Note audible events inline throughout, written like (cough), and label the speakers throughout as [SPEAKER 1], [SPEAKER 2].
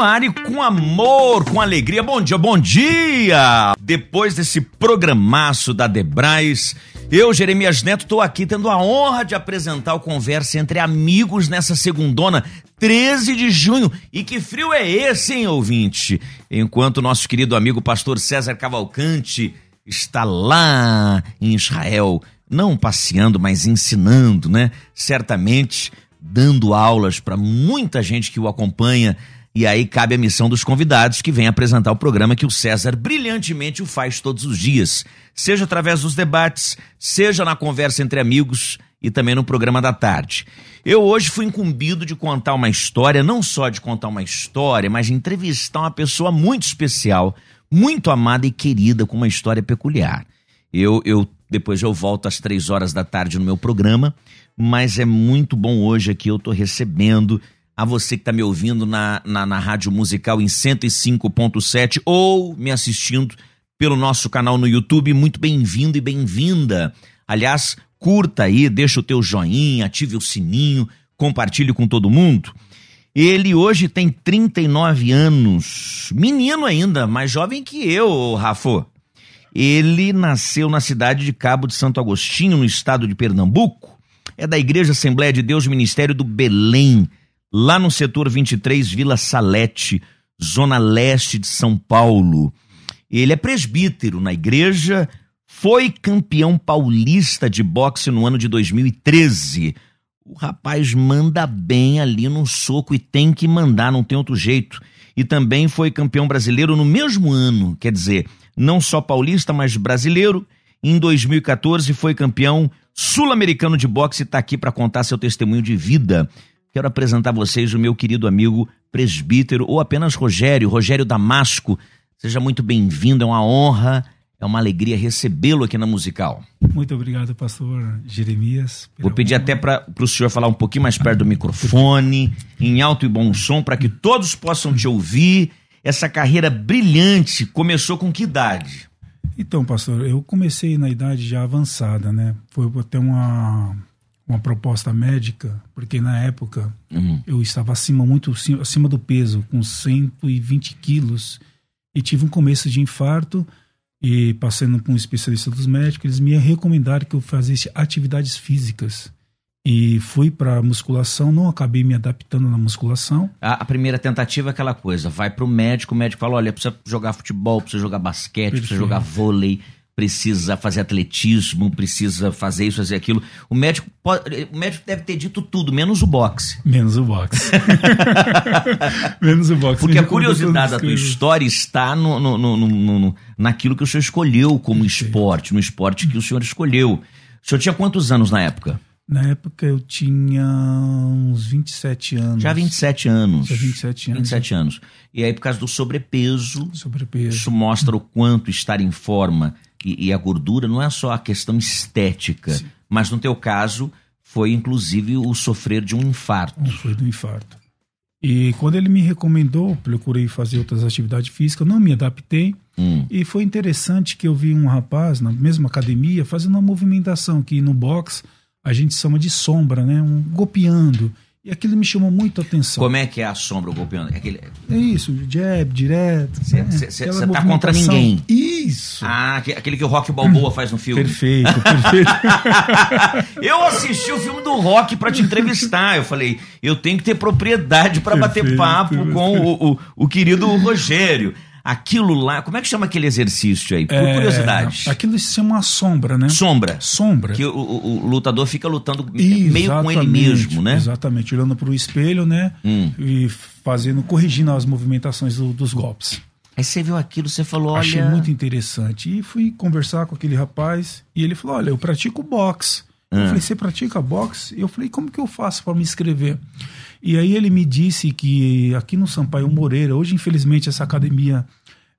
[SPEAKER 1] Ar e com amor, com alegria. Bom dia, bom dia! Depois desse programaço da Debrais, eu, Jeremias Neto, estou aqui tendo a honra de apresentar o Conversa entre Amigos nessa segundona, 13 de junho. E que frio é esse, hein, ouvinte? Enquanto nosso querido amigo pastor César Cavalcante está lá em Israel, não passeando, mas ensinando, né? Certamente dando aulas para muita gente que o acompanha e aí cabe a missão dos convidados que vêm apresentar o programa que o César brilhantemente o faz todos os dias, seja através dos debates, seja na conversa entre amigos e também no programa da tarde. Eu hoje fui incumbido de contar uma história, não só de contar uma história, mas entrevistar uma pessoa muito especial, muito amada e querida, com uma história peculiar. Eu, eu depois eu volto às três horas da tarde no meu programa, mas é muito bom hoje aqui eu estou recebendo a você que está me ouvindo na, na, na Rádio Musical em 105.7 ou me assistindo pelo nosso canal no YouTube, muito bem-vindo e bem-vinda. Aliás, curta aí, deixa o teu joinha, ative o sininho, compartilhe com todo mundo. Ele hoje tem 39 anos, menino ainda, mais jovem que eu, Rafa. Ele nasceu na cidade de Cabo de Santo Agostinho, no estado de Pernambuco. É da Igreja Assembleia de Deus Ministério do Belém lá no setor 23, Vila Salete, zona leste de São Paulo. Ele é presbítero na igreja, foi campeão paulista de boxe no ano de 2013. O rapaz manda bem ali no soco e tem que mandar, não tem outro jeito. E também foi campeão brasileiro no mesmo ano, quer dizer, não só paulista, mas brasileiro. Em 2014 foi campeão sul-americano de boxe e está aqui para contar seu testemunho de vida quero apresentar a vocês o meu querido amigo presbítero, ou apenas Rogério, Rogério Damasco. Seja muito bem-vindo, é uma honra, é uma alegria recebê-lo aqui na Musical.
[SPEAKER 2] Muito obrigado, pastor Jeremias.
[SPEAKER 1] Vou pedir honra. até para o senhor falar um pouquinho mais perto do microfone, em alto e bom som, para que todos possam te ouvir. Essa carreira brilhante começou com que idade?
[SPEAKER 2] Então, pastor, eu comecei na idade já avançada, né? Foi até uma uma proposta médica, porque na época uhum. eu estava acima, muito acima do peso, com 120 quilos, e tive um começo de infarto, e passando com um especialista dos médicos, eles me recomendaram que eu fizesse atividades físicas. E fui para musculação, não acabei me adaptando na musculação.
[SPEAKER 1] A, a, primeira tentativa é aquela coisa, vai para o médico, o médico fala, olha, precisa jogar futebol, precisa jogar basquete, Perfeito. precisa jogar vôlei, precisa fazer atletismo, precisa fazer isso, fazer aquilo. O médico, pode, o médico deve ter dito tudo, menos o boxe.
[SPEAKER 2] Menos o boxe. (laughs) menos o boxe.
[SPEAKER 1] Porque a curiosidade da tua história está no, no, no, no, naquilo que o senhor escolheu como esporte, no esporte que o senhor escolheu. O senhor tinha quantos anos na época?
[SPEAKER 2] Na época eu tinha uns 27 anos.
[SPEAKER 1] Já 27 anos.
[SPEAKER 2] Já 27 anos.
[SPEAKER 1] 27 anos. E aí, por causa do sobrepeso,
[SPEAKER 2] sobrepeso.
[SPEAKER 1] isso mostra o quanto estar em forma e, e a gordura não é só a questão estética, Sim. mas no teu caso foi inclusive o sofrer de um infarto.
[SPEAKER 2] Foi do infarto. E quando ele me recomendou, procurei fazer outras atividades físicas, não me adaptei. Hum. E foi interessante que eu vi um rapaz na mesma academia fazendo uma movimentação que no box a gente chama de sombra, né? Um golpeando. E aquilo me chamou muito a atenção.
[SPEAKER 1] Como é que é a sombra golpeando? É, aquele...
[SPEAKER 2] é isso, jab, direto.
[SPEAKER 1] Você né? tá contra ninguém.
[SPEAKER 2] Isso.
[SPEAKER 1] Ah, aquele que o Rock Balboa faz no filme.
[SPEAKER 2] Perfeito, (laughs) perfeito.
[SPEAKER 1] eu assisti o filme do Rock para te entrevistar. Eu falei, eu tenho que ter propriedade para bater papo com o, o, o querido Rogério aquilo lá, como é que chama aquele exercício aí? Por é, curiosidade.
[SPEAKER 2] Aquilo se chama uma sombra, né?
[SPEAKER 1] Sombra.
[SPEAKER 2] Sombra.
[SPEAKER 1] Que o, o, lutador fica lutando exatamente, meio com ele mesmo, né?
[SPEAKER 2] Exatamente, olhando para o espelho, né? Hum. E fazendo, corrigindo as movimentações do, dos golpes.
[SPEAKER 1] Aí você viu aquilo, você falou, olha...
[SPEAKER 2] Achei muito interessante. E fui conversar com aquele rapaz e ele falou, olha, eu pratico boxe. Eu ah. falei, você pratica boxe? Eu falei, como que eu faço para me inscrever? E aí ele me disse que aqui no Sampaio Moreira, hoje infelizmente essa academia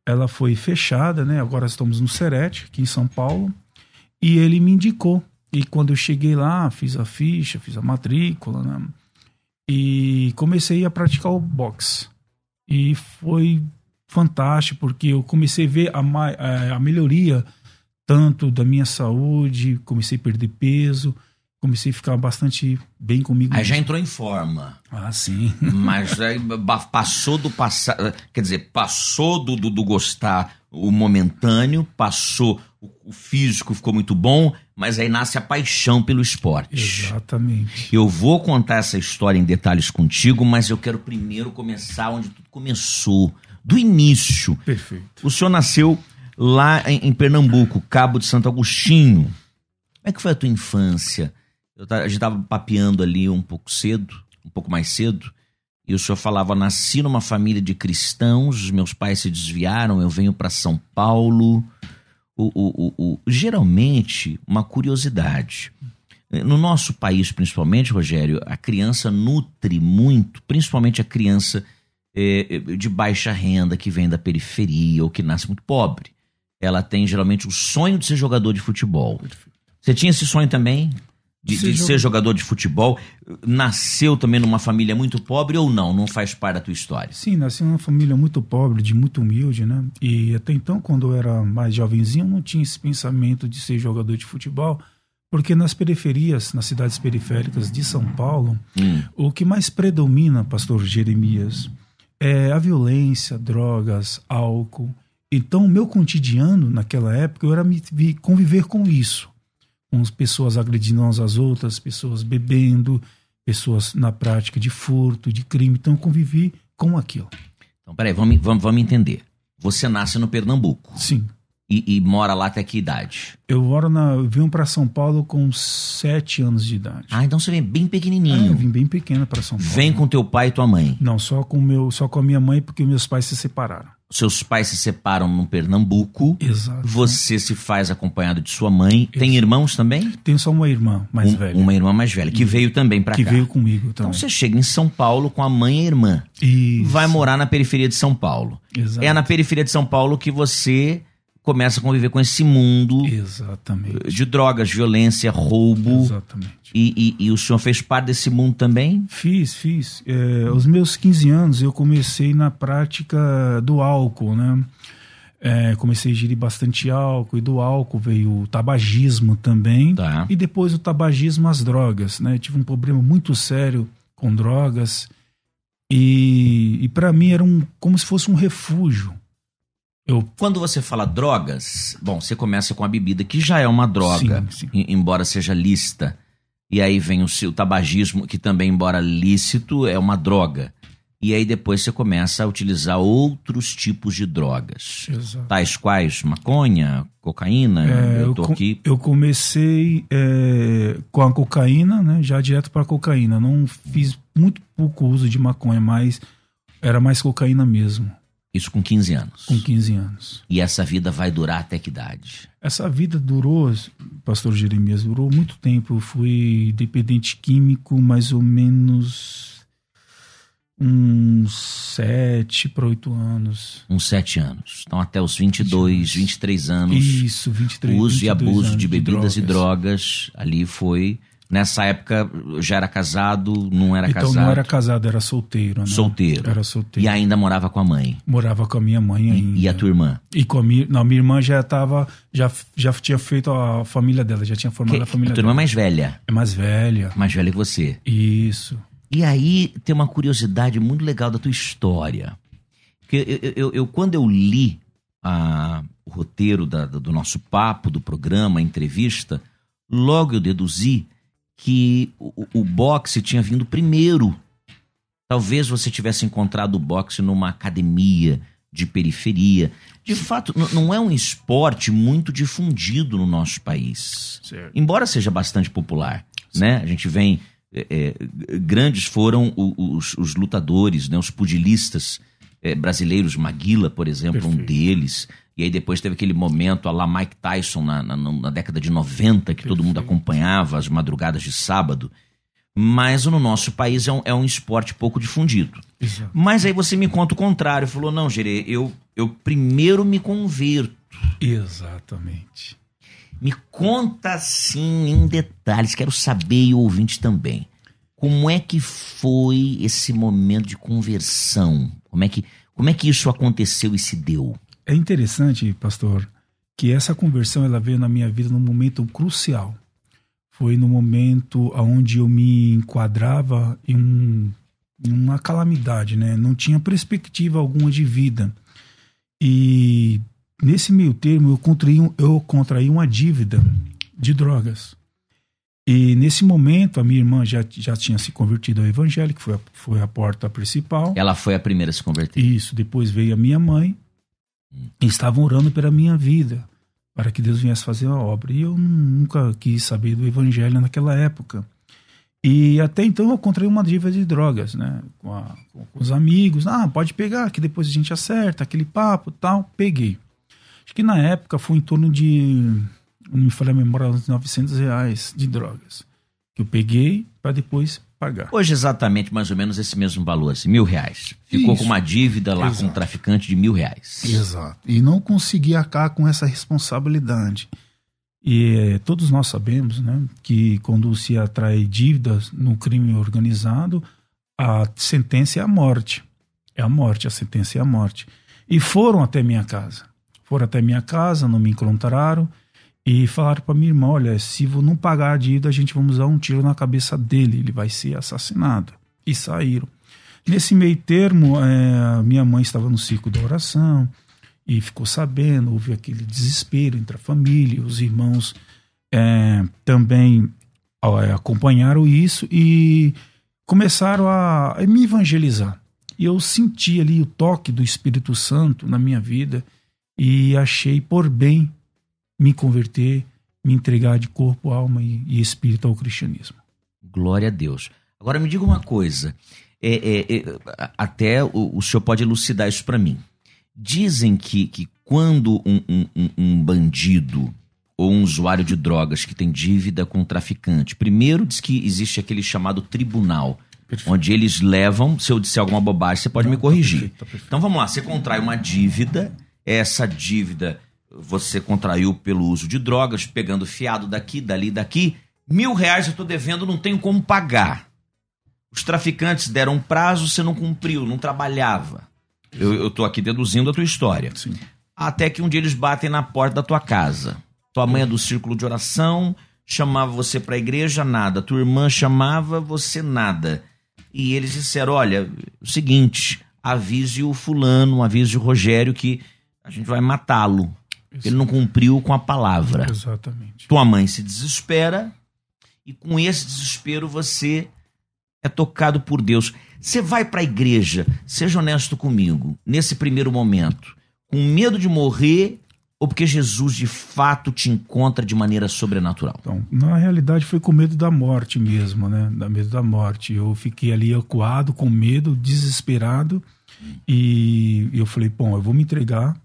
[SPEAKER 2] ela foi fechada, né? Agora estamos no Serete, aqui em São Paulo. E ele me indicou. E quando eu cheguei lá, fiz a ficha, fiz a matrícula, né? E comecei a praticar o boxe. E foi fantástico, porque eu comecei a ver a, a, a melhoria tanto da minha saúde, comecei a perder peso, comecei a ficar bastante bem comigo.
[SPEAKER 1] Aí
[SPEAKER 2] mesmo.
[SPEAKER 1] já entrou em forma.
[SPEAKER 2] Ah, sim. (laughs)
[SPEAKER 1] Mas aí passou do passado. Quer dizer, passou do, do, do, gostar o momentâneo, passou. O, o, físico ficou muito bom, mas aí nasce a paixão pelo esporte.
[SPEAKER 2] Exatamente.
[SPEAKER 1] Eu vou contar essa história em detalhes contigo, mas eu quero primeiro começar onde tudo começou. Do início.
[SPEAKER 2] Perfeito.
[SPEAKER 1] O senhor nasceu lá em, em Pernambuco, Cabo de Santo Agostinho. Como é que foi a tua infância? Eu, a gente estava papeando ali um pouco cedo, um pouco mais cedo, e o senhor falava: nasci numa família de cristãos, os meus pais se desviaram, eu venho para São Paulo. O, o, o, geralmente, uma curiosidade. No nosso país, principalmente, Rogério, a criança nutre muito, principalmente a criança é, de baixa renda que vem da periferia ou que nasce muito pobre. Ela tem geralmente o sonho de ser jogador de futebol. Você tinha esse sonho também? De, de ser jogador de futebol? Nasceu também numa família muito pobre ou não? Não faz parte da tua história?
[SPEAKER 2] Sim, nasci numa família muito pobre, de muito humilde, né? E até então, quando eu era mais jovenzinho, não tinha esse pensamento de ser jogador de futebol. Porque nas periferias, nas cidades periféricas de São Paulo, hum. o que mais predomina, pastor Jeremias, é a violência, drogas, álcool. Então, o meu cotidiano naquela época eu era me conviver com isso, com as pessoas agredindo umas às outras, pessoas bebendo, pessoas na prática de furto, de crime. Então, eu convivi com aquilo.
[SPEAKER 1] Então, peraí, vamos, vamos, vamos entender. Você nasce no Pernambuco.
[SPEAKER 2] Sim.
[SPEAKER 1] E, e, mora lá até que idade?
[SPEAKER 2] Eu moro na. Eu vim para São Paulo com sete anos de idade.
[SPEAKER 1] Ah, então você vem bem pequenininho.
[SPEAKER 2] Ah, eu vim bem pequena para São Paulo.
[SPEAKER 1] Vem com teu pai e tua mãe?
[SPEAKER 2] Não, só com meu, só com a minha mãe porque meus pais se separaram.
[SPEAKER 1] Seus pais se separam no Pernambuco.
[SPEAKER 2] Exato.
[SPEAKER 1] Você se faz acompanhado de sua mãe. Isso. Tem irmãos também?
[SPEAKER 2] Tenho só uma irmã mais
[SPEAKER 1] um,
[SPEAKER 2] velha.
[SPEAKER 1] Uma irmã mais velha que veio também para cá.
[SPEAKER 2] Que veio comigo também.
[SPEAKER 1] Então você chega em São Paulo com a mãe e a irmã.
[SPEAKER 2] Isso.
[SPEAKER 1] Vai morar na periferia de São Paulo.
[SPEAKER 2] Exato.
[SPEAKER 1] É na periferia de São Paulo que você começa a conviver com esse mundo
[SPEAKER 2] Exatamente.
[SPEAKER 1] de drogas, violência, roubo.
[SPEAKER 2] Exatamente.
[SPEAKER 1] E, e, e, o senhor fez parte desse mundo também?
[SPEAKER 2] Fiz, fiz. É, aos meus 15 anos eu comecei na prática do álcool, né? É, comecei a ingerir bastante álcool e do álcool veio o tabagismo também.
[SPEAKER 1] Tá.
[SPEAKER 2] E depois o tabagismo as drogas, né? Eu tive um problema muito sério com drogas e, e para mim era um, como se fosse um refúgio.
[SPEAKER 1] Eu... Quando você fala drogas, bom, você começa com a bebida, que já é uma droga,
[SPEAKER 2] sim, sim.
[SPEAKER 1] embora seja lícita. E aí vem o, o tabagismo, que também, embora lícito, é uma droga. E aí depois você começa a utilizar outros tipos de drogas.
[SPEAKER 2] Exato.
[SPEAKER 1] Tais quais maconha, cocaína.
[SPEAKER 2] É,
[SPEAKER 1] eu tô
[SPEAKER 2] com,
[SPEAKER 1] aqui.
[SPEAKER 2] Eu comecei é, com a cocaína, né? Já direto para cocaína. Não fiz muito pouco uso de maconha, mas era mais cocaína mesmo.
[SPEAKER 1] Isso com 15 anos.
[SPEAKER 2] Com 15 anos.
[SPEAKER 1] E essa vida vai durar até que idade?
[SPEAKER 2] Essa vida durou, pastor Jeremias, durou muito tempo. Eu fui dependente químico mais ou menos uns 7 para 8 anos.
[SPEAKER 1] Uns 7 anos. Então até os 22, 23 anos.
[SPEAKER 2] Isso, 23
[SPEAKER 1] O uso
[SPEAKER 2] 22
[SPEAKER 1] e abuso
[SPEAKER 2] anos
[SPEAKER 1] de bebidas
[SPEAKER 2] de
[SPEAKER 1] e drogas ali foi Nessa época já era casado, não era
[SPEAKER 2] então,
[SPEAKER 1] casado?
[SPEAKER 2] não era casado, era solteiro. Né?
[SPEAKER 1] Solteiro.
[SPEAKER 2] Era solteiro.
[SPEAKER 1] E ainda morava com a mãe?
[SPEAKER 2] Morava com a minha mãe ainda.
[SPEAKER 1] E, e a tua irmã?
[SPEAKER 2] E com a minha, não, minha irmã já estava, já, já tinha feito a família dela, já tinha formado
[SPEAKER 1] que,
[SPEAKER 2] a família
[SPEAKER 1] a tua
[SPEAKER 2] dela.
[SPEAKER 1] irmã é mais velha?
[SPEAKER 2] É mais velha.
[SPEAKER 1] Mais velha que você?
[SPEAKER 2] Isso.
[SPEAKER 1] E aí tem uma curiosidade muito legal da tua história. Que eu, eu, eu quando eu li a, o roteiro da, do nosso papo, do programa, a entrevista, logo eu deduzi que o, o boxe tinha vindo primeiro. Talvez você tivesse encontrado o boxe numa academia de periferia. De fato, não é um esporte muito difundido no nosso país.
[SPEAKER 2] Certo.
[SPEAKER 1] Embora seja bastante popular. Né? A gente vem. É, é, grandes foram os, os, lutadores, né? os pugilistas é, brasileiros, Maguila, por exemplo,
[SPEAKER 2] Perfeito.
[SPEAKER 1] um deles. E aí depois teve aquele momento a lá Mike Tyson na, na, na década de 90, que todo mundo acompanhava as madrugadas de sábado. Mas no nosso país é um, é um esporte pouco difundido. Mas aí você me conta o contrário. Falou, não, Gerê, eu, eu primeiro me converto.
[SPEAKER 2] Exatamente.
[SPEAKER 1] Me conta assim em detalhes, quero saber e o ouvinte também. Como é que foi esse momento de conversão? Como é que, como é que isso aconteceu e se deu?
[SPEAKER 2] É interessante, pastor, que essa conversão ela veio na minha vida num momento crucial. Foi no momento onde eu me enquadrava em, um, em uma calamidade, né? Não tinha perspectiva alguma de vida. E nesse meio termo eu contraí, eu contraí uma dívida de drogas. E nesse momento a minha irmã já, já tinha se convertido ao evangelho, que foi a, foi a porta principal.
[SPEAKER 1] Ela foi a primeira a se converter.
[SPEAKER 2] Isso, depois veio a minha mãe. E estavam orando pela minha vida, para que Deus viesse fazer a obra. E eu nunca quis saber do evangelho naquela época. E até então eu contraí uma dívida de drogas, né? Com, a, com, os amigos. Ah, pode pegar, que depois a gente acerta, aquele papo tal. Peguei. Acho que na época foi em torno de não me falei a memória, uns 900 reais de drogas. Que eu peguei para depois pagar.
[SPEAKER 1] Hoje, exatamente, mais ou menos esse mesmo valor, assim, mil reais. Ficou Isso. com uma dívida lá Exato. com um traficante de mil reais.
[SPEAKER 2] Exato. E não consegui acabar com essa responsabilidade. E eh, todos nós sabemos né, que quando se atrai dívidas no crime organizado, a sentença é a morte. É a morte, a sentença é a morte. E foram até minha casa. Foram até minha casa, não me encontraram e falaram para minha irmã: olha, se não pagar a dívida, a gente vai usar um tiro na cabeça dele, ele vai ser assassinado. E saíram. Nesse meio termo, é, minha mãe estava no ciclo da oração e ficou sabendo, houve aquele desespero entre a família, os irmãos é, também é, acompanharam isso e começaram a, a me evangelizar. E eu senti ali o toque do Espírito Santo na minha vida e achei por bem me converter, me entregar de corpo, alma e, e espírito ao cristianismo.
[SPEAKER 1] Glória a Deus. Agora me diga uma coisa, é, é, é, até o, o, senhor pode elucidar isso para mim. Dizem que, que quando um, um, um, bandido ou um usuário de drogas que tem dívida com um traficante, primeiro diz que existe aquele chamado tribunal, Perfeito. onde eles levam, se eu disser alguma bobagem, você pode Não, me corrigir. Tá perfeito, tá perfeito. Então vamos lá, você contrai uma dívida, essa dívida você contraiu pelo uso de drogas, pegando fiado daqui, dali, daqui. Mil reais eu estou devendo, não tenho como pagar. Os traficantes deram um prazo, você não cumpriu, não trabalhava. Eu estou aqui deduzindo a tua história. Sim. Até que um dia eles batem na porta da tua casa. Tua mãe é do círculo de oração, chamava você para a igreja, nada. Tua irmã chamava, você nada. E eles disseram: olha, o seguinte, avise o fulano, avise o Rogério que a gente vai matá-lo. Ele não cumpriu com a palavra.
[SPEAKER 2] Exatamente.
[SPEAKER 1] Tua mãe se desespera e com esse desespero você é tocado por Deus. Você vai para a igreja, seja honesto comigo, nesse primeiro momento, com medo de morrer ou porque Jesus de fato te encontra de maneira sobrenatural?
[SPEAKER 2] Então, na realidade foi com medo da morte mesmo, né? Da medo da morte. Eu fiquei ali acuado, com medo, desesperado. E eu falei, bom, eu vou me entregar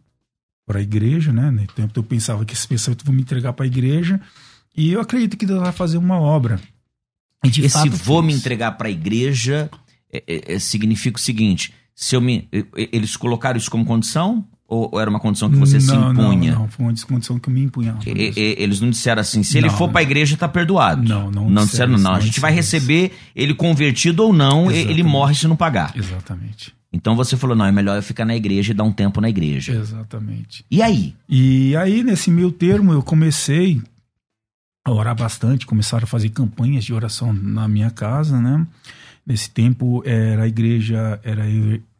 [SPEAKER 2] para a igreja, né? No tempo eu pensava que esse pensamento vão me entregar para a igreja e eu acredito que Deus vai fazer uma obra.
[SPEAKER 1] E Esse fato, vou me entregar para a igreja é, é, é, significa o seguinte: se eu me, eles colocaram isso como condição ou, ou era uma condição que você
[SPEAKER 2] não,
[SPEAKER 1] se impunha?
[SPEAKER 2] Não, não, foi uma condição que eu me impunha.
[SPEAKER 1] eles não disseram assim, se ele for para a igreja está perdoado.
[SPEAKER 2] Não, não.
[SPEAKER 1] Não disseram, não. a gente vai receber ele convertido ou não, Exatamente. ele morre se não pagar.
[SPEAKER 2] Exatamente.
[SPEAKER 1] Então você falou, não, é melhor eu ficar na igreja e dar um tempo na igreja.
[SPEAKER 2] Exatamente.
[SPEAKER 1] E aí?
[SPEAKER 2] E aí, nesse meio termo, eu comecei a orar bastante, começaram a fazer campanhas de oração na minha casa, né? Nesse tempo era a igreja, era a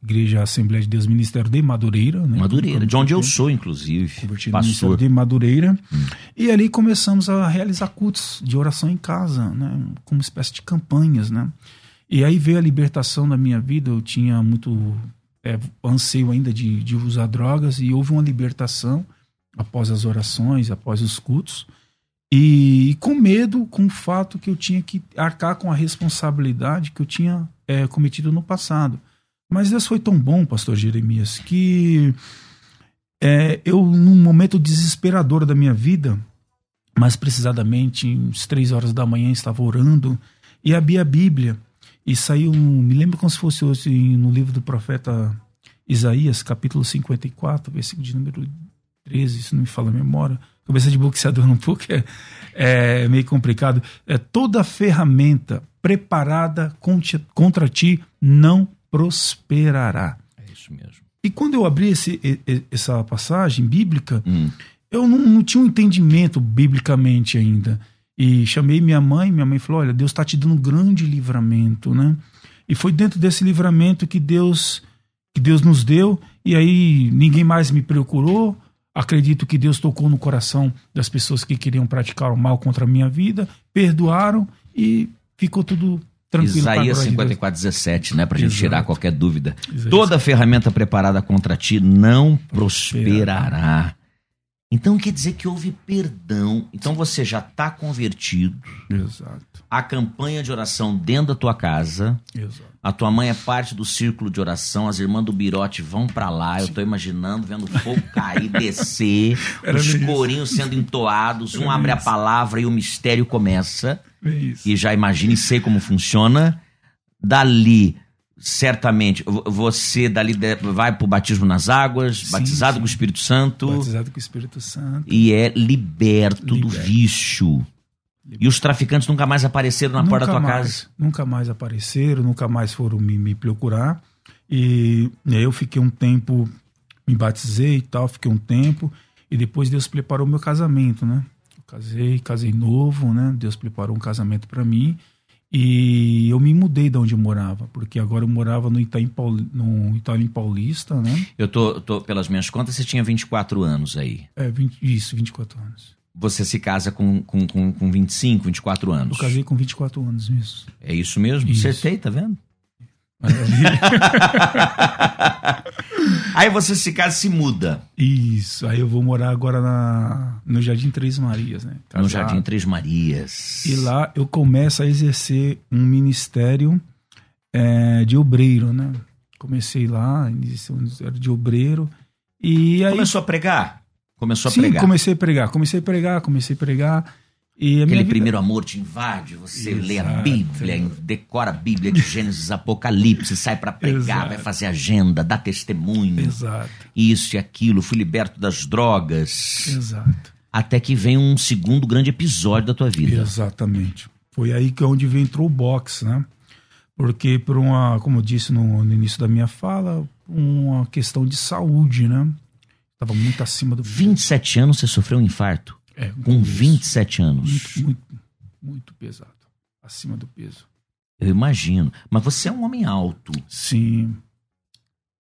[SPEAKER 2] Igreja Assembleia de Deus Ministério de Madureira, né?
[SPEAKER 1] Madureira, de onde eu sou, inclusive.
[SPEAKER 2] Convertido pastor. de Madureira. Hum. E ali começamos a realizar cultos de oração em casa, né? Como espécie de campanhas, né? E aí veio a libertação da minha vida. Eu tinha muito é, anseio ainda de, de usar drogas e houve uma libertação após as orações, após os cultos. E, com medo, com o fato que eu tinha que arcar com a responsabilidade que eu tinha é, cometido no passado. Mas Deus foi tão bom, pastor Jeremias, que é, eu, num momento desesperador da minha vida, mais precisamente, às três horas da manhã, estava orando e abri a Bíblia. E saiu, me lembro como se fosse hoje no livro do profeta Isaías, capítulo 54, versículo de número 13, se não me fala a memória, cabeça de boxeador um pouco é, é meio complicado. É toda ferramenta preparada contra ti não prosperará.
[SPEAKER 1] É isso mesmo.
[SPEAKER 2] E quando eu abri esse, essa passagem bíblica, hum. eu não, não, tinha um entendimento biblicamente ainda. E chamei minha mãe, minha mãe falou: Olha, Deus está te dando um grande livramento, né? E foi dentro desse livramento que Deus que Deus nos deu, e aí ninguém mais me procurou. Acredito que Deus tocou no coração das pessoas que queriam praticar o mal contra a minha vida, perdoaram e ficou tudo tranquilo.
[SPEAKER 1] Isaías 54, 17, né? Pra Exato. gente tirar qualquer dúvida. Exato. Toda ferramenta preparada contra ti não prosperará. Então quer dizer que houve perdão. Então você já está convertido.
[SPEAKER 2] Exato.
[SPEAKER 1] A campanha de oração dentro da tua casa.
[SPEAKER 2] Exato.
[SPEAKER 1] A tua mãe é parte do círculo de oração. As irmãs do Birote vão para lá. Sim. Eu estou imaginando, vendo o fogo cair, descer, (laughs) Era os corinhos sendo entoados. Era um abre isso. a palavra e o mistério começa.
[SPEAKER 2] Isso.
[SPEAKER 1] E já imagine e sei como funciona. Dali certamente você dali vai para o batismo nas águas, sim, batizado sim. com o Espírito Santo.
[SPEAKER 2] Batizado com o Espírito Santo.
[SPEAKER 1] E é liberto, liberto. do vício. Liberto. E os traficantes nunca mais apareceram na
[SPEAKER 2] nunca
[SPEAKER 1] porta da tua
[SPEAKER 2] mais,
[SPEAKER 1] casa?
[SPEAKER 2] Nunca mais apareceram, nunca mais foram me, me procurar. E, e aí eu fiquei um tempo, me batizei e tal, fiquei um tempo. E depois Deus preparou meu casamento, né? Eu casei, casei novo, né? Deus preparou um casamento para mim. E eu me mudei de onde eu morava, porque agora eu morava no Itaim, Pauli, no Itaim Paulista, né?
[SPEAKER 1] Eu tô, tô, pelas minhas contas, você tinha 24 anos aí.
[SPEAKER 2] É, 20, isso, 24 anos.
[SPEAKER 1] Você se casa com, com, com, com 25, 24 anos?
[SPEAKER 2] Eu casei com 24 anos, isso.
[SPEAKER 1] É isso mesmo? Isso. Acertei, tá vendo? (laughs) aí você se casa e se muda.
[SPEAKER 2] Isso, aí eu vou morar agora na, no Jardim Três Marias, né?
[SPEAKER 1] Casado. No Jardim Três Marias.
[SPEAKER 2] E lá eu começo a exercer um ministério é, de obreiro, né? Comecei lá, ministério de obreiro. E aí...
[SPEAKER 1] Começou a pregar? Começou a
[SPEAKER 2] Sim,
[SPEAKER 1] pregar?
[SPEAKER 2] comecei a pregar, comecei a pregar, comecei a pregar.
[SPEAKER 1] E Aquele vida... primeiro amor te invade, você Exato. lê a Bíblia, decora a Bíblia de Gênesis Apocalipse, sai para pregar, Exato. vai fazer agenda, dá testemunho.
[SPEAKER 2] Exato.
[SPEAKER 1] Isso e aquilo, fui liberto das drogas.
[SPEAKER 2] Exato.
[SPEAKER 1] Até que vem um segundo grande episódio da tua vida.
[SPEAKER 2] Exatamente. Foi aí que é onde entrou o boxe, né? Porque por uma, como eu disse no, no início da minha fala, uma questão de saúde, né? Estava muito acima do
[SPEAKER 1] 27 anos você sofreu um infarto?
[SPEAKER 2] É,
[SPEAKER 1] com 27 anos.
[SPEAKER 2] Muito, muito, muito pesado. Acima do peso.
[SPEAKER 1] Eu imagino. Mas você é um homem alto.
[SPEAKER 2] Sim.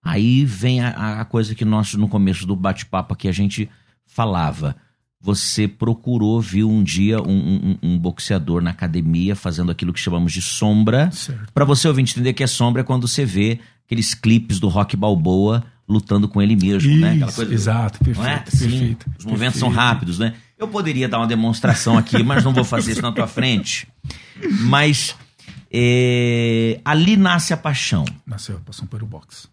[SPEAKER 1] Aí vem a, a coisa que nós, no começo do bate-papo aqui, a gente falava. Você procurou, viu um dia um, um, um boxeador na academia fazendo aquilo que chamamos de sombra. Para você ouvir entender que é sombra é quando você vê aqueles clipes do Rock Balboa lutando com ele mesmo,
[SPEAKER 2] Isso,
[SPEAKER 1] né?
[SPEAKER 2] Aquela coisa, exato, perfeito. É? Sim, perfeito
[SPEAKER 1] os movimentos perfeito. são rápidos, né? Eu poderia dar uma demonstração aqui, mas não vou fazer isso na tua frente. Mas é, ali nasce a paixão.
[SPEAKER 2] Nasceu a paixão pelo boxe.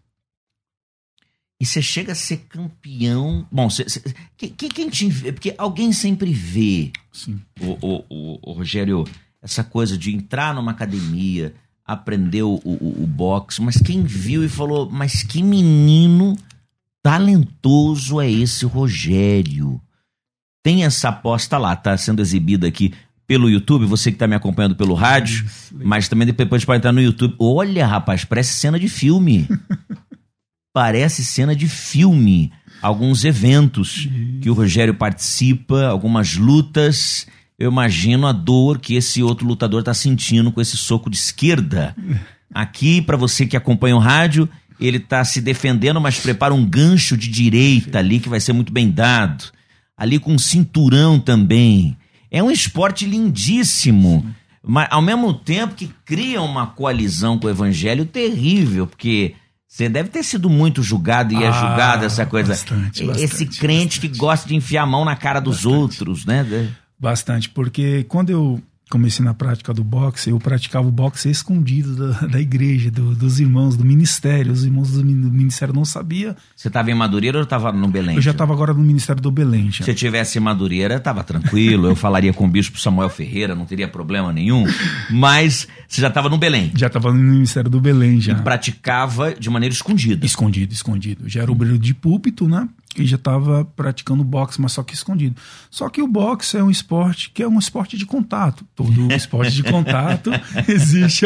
[SPEAKER 1] E você chega a ser campeão. Bom, cê, cê, quem, quem te vê? Porque alguém sempre vê,
[SPEAKER 2] Sim.
[SPEAKER 1] O, o, o, o, Rogério, essa coisa de entrar numa academia, aprender o, o, o boxe, mas quem viu e falou, mas que menino talentoso é esse Rogério? Tem essa aposta lá, tá sendo exibida aqui pelo YouTube, você que tá me acompanhando pelo rádio, mas também depois pode entrar no YouTube. Olha, rapaz, parece cena de filme. (laughs) parece cena de filme. Alguns eventos que o Rogério participa, algumas lutas. Eu imagino a dor que esse outro lutador está sentindo com esse soco de esquerda. (laughs) Aqui, para você que acompanha o rádio, ele está se defendendo, mas prepara um gancho de direita ali que vai ser muito bem dado ali com cinturão também. É um esporte lindíssimo, Sim. mas ao mesmo tempo que cria uma coalizão com o evangelho terrível, porque você deve ter sido muito julgado e é ah, é julgado essa coisa.
[SPEAKER 2] Bastante, bastante,
[SPEAKER 1] Esse crente bastante. que gosta de enfiar a mão na cara dos bastante. outros, né?
[SPEAKER 2] Bastante, porque quando eu comecei na prática do boxe, eu praticava o boxe escondido da, da igreja, do, dos irmãos, do ministério. Os irmãos do, ministério não sabiam.
[SPEAKER 1] Você estava em Madureira ou estava no Belém?
[SPEAKER 2] Eu já estava agora no Ministério do Belém. Já.
[SPEAKER 1] Se eu tivesse em Madureira, estava tranquilo. eu falaria com o bispo Samuel Ferreira, não teria problema nenhum. Mas você já estava no Belém?
[SPEAKER 2] Já estava no Ministério do Belém já.
[SPEAKER 1] E praticava de maneira escondida?
[SPEAKER 2] Escondido, escondido. Já era obreiro de púlpito, né? E já estava praticando boxe, mas só que escondido. Só que o boxe é um esporte que é um esporte de contato. Todo (laughs) esporte de contato existe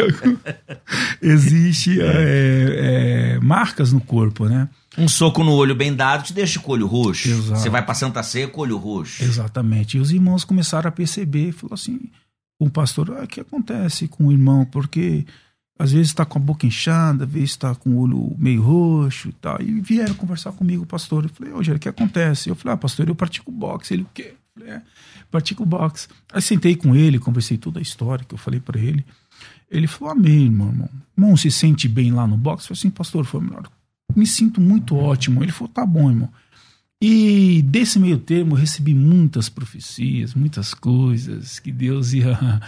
[SPEAKER 2] existe é, é, marcas no corpo, né?
[SPEAKER 1] Um soco no olho bem dado te deixa com o olho roxo. Exato. Você vai para Santa Ceia com o olho roxo.
[SPEAKER 2] Exatamente. E os irmãos começaram a perceber, falou assim, o pastor, ah, o que acontece com o irmão? Porque às vezes está com a boca inchada, às vezes está com o olho meio roxo e tal. E vieram conversar comigo, pastor. Eu falei, ô, Jair, o que acontece? Eu falei, ah, pastor, eu pratico boxe. Ele, o quê? Eu falei, é, pratico boxe. Aí sentei com ele, conversei toda a história que eu falei para ele. Ele falou, amém, irmão, irmão. Irmão, se sente bem lá no boxe? Eu falei assim, pastor, foi melhor. Me sinto muito ótimo. Ele falou, tá bom, irmão. E desse meio termo eu recebi muitas profecias, muitas coisas que Deus ia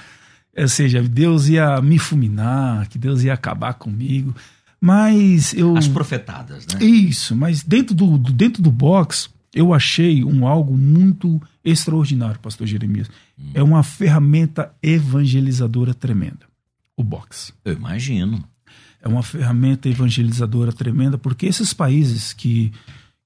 [SPEAKER 2] ou seja, Deus ia me fulminar, que Deus ia acabar comigo. Mas eu.
[SPEAKER 1] As profetadas, né?
[SPEAKER 2] Isso, mas dentro do, dentro do box, eu achei um algo muito extraordinário, pastor Jeremias. Hum. É uma ferramenta evangelizadora tremenda. O box.
[SPEAKER 1] Eu imagino.
[SPEAKER 2] É uma ferramenta evangelizadora tremenda, porque esses países que,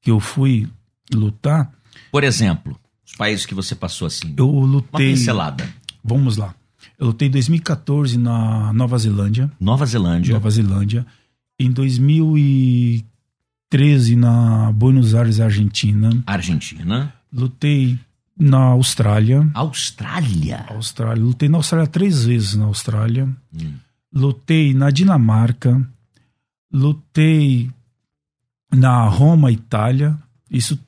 [SPEAKER 2] que eu fui lutar.
[SPEAKER 1] Por exemplo, os países que você passou assim.
[SPEAKER 2] Eu lutei. Uma
[SPEAKER 1] pincelada.
[SPEAKER 2] Vamos lá. Eu lutei em 2014 na Nova Zelândia.
[SPEAKER 1] Nova Zelândia.
[SPEAKER 2] Nova Zelândia. Em 2013 na Buenos Aires, Argentina.
[SPEAKER 1] Argentina.
[SPEAKER 2] Lutei na Austrália.
[SPEAKER 1] Austrália?
[SPEAKER 2] Austrália. Lutei na Austrália três vezes na Austrália. Hum. Lutei na Dinamarca. Lutei na Roma, Itália. Isso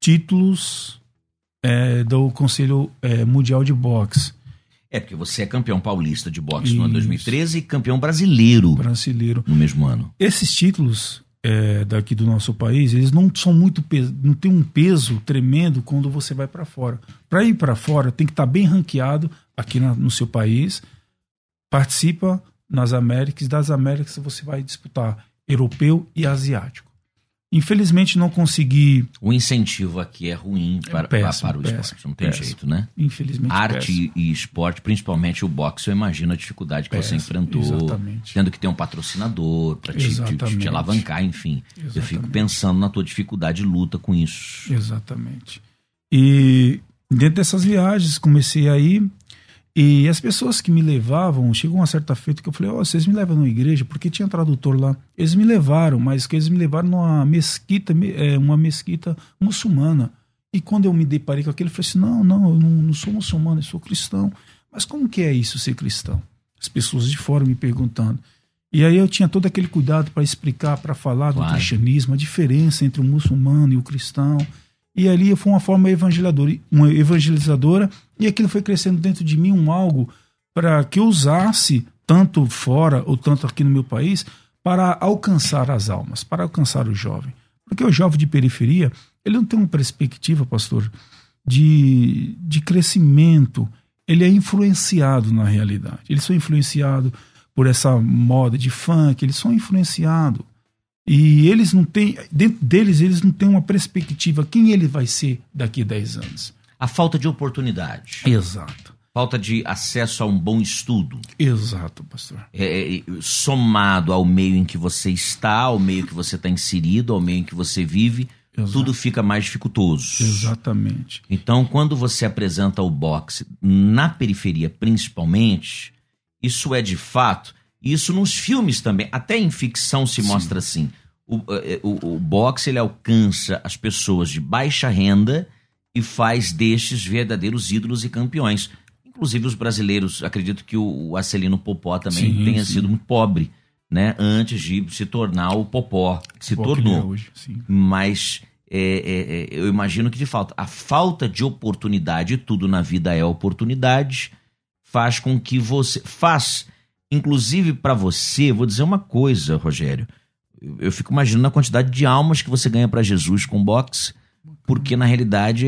[SPEAKER 2] títulos é, do Conselho é, Mundial de Boxe.
[SPEAKER 1] É, porque você é campeão paulista de boxe Isso. no ano 2013 e campeão brasileiro.
[SPEAKER 2] Brasileiro.
[SPEAKER 1] No mesmo ano.
[SPEAKER 2] Esses títulos é, daqui do nosso país, eles não são muito não tem um peso tremendo quando você vai para fora. Para ir para fora, tem que estar tá bem ranqueado aqui na, no seu país. Participa nas Américas, das Américas você vai disputar europeu e asiático. Infelizmente não consegui.
[SPEAKER 1] O incentivo aqui é ruim para, é péssimo, para o péssimo, esporte, não tem péssimo. jeito, né?
[SPEAKER 2] Infelizmente.
[SPEAKER 1] Arte péssimo. e esporte, principalmente o boxe, eu imagino a dificuldade que você enfrentou. Exatamente. Tendo que ter um patrocinador para te, te, te, alavancar, enfim. Exatamente. Eu fico pensando na tua dificuldade de luta com isso.
[SPEAKER 2] Exatamente. E dentro dessas viagens, comecei aí e as pessoas que me levavam, chegou uma certa feita que eu falei, ó, oh, vocês me levam numa igreja, porque tinha tradutor lá. Eles me levaram, mas que eles me levaram numa mesquita, é, uma mesquita muçulmana. E quando eu me deparei com aquilo, eu falei assim, não, não, eu não, sou muçulmano, eu sou cristão. Mas como que é isso, ser cristão? As pessoas de fora me perguntando. E aí eu tinha todo aquele cuidado para explicar, para falar claro. do cristianismo, a diferença entre o muçulmano e o cristão. E ali foi uma forma evangelizadora e aquilo foi crescendo dentro de mim um algo para que eu usasse tanto fora ou tanto aqui no meu país para alcançar as almas, para alcançar o jovem. Porque o jovem de periferia, ele não tem uma perspectiva, pastor, de, de crescimento, ele é influenciado na realidade. Eles são influenciados por essa moda de funk, eles são influenciados e eles não têm, dentro deles, eles não têm uma perspectiva quem ele vai ser daqui a 10 anos.
[SPEAKER 1] A falta de oportunidade.
[SPEAKER 2] Exato.
[SPEAKER 1] Falta de acesso a um bom estudo.
[SPEAKER 2] Exato, pastor.
[SPEAKER 1] É, é, somado ao meio em que você está, ao meio que você está inserido, ao meio em que você vive, Exato. tudo fica mais dificultoso.
[SPEAKER 2] Exatamente.
[SPEAKER 1] Então, quando você apresenta o boxe na periferia, principalmente, isso é de fato isso nos filmes também, até em ficção se Sim. mostra assim. O, é, o, o boxe ele alcança as pessoas de baixa renda e faz destes verdadeiros ídolos e campeões. Inclusive os brasileiros, acredito que o, Acelino Popó também sim, tenha sim. sido muito pobre, né? Antes de se tornar o Popó, que se tornou. Que é hoje, Mas é, é, é, eu imagino que de falta a falta de oportunidade, tudo na vida é oportunidade, faz com que você faz Inclusive, para você, vou dizer uma coisa, Rogério. Eu fico imaginando a quantidade de almas que você ganha para Jesus com boxe, porque na realidade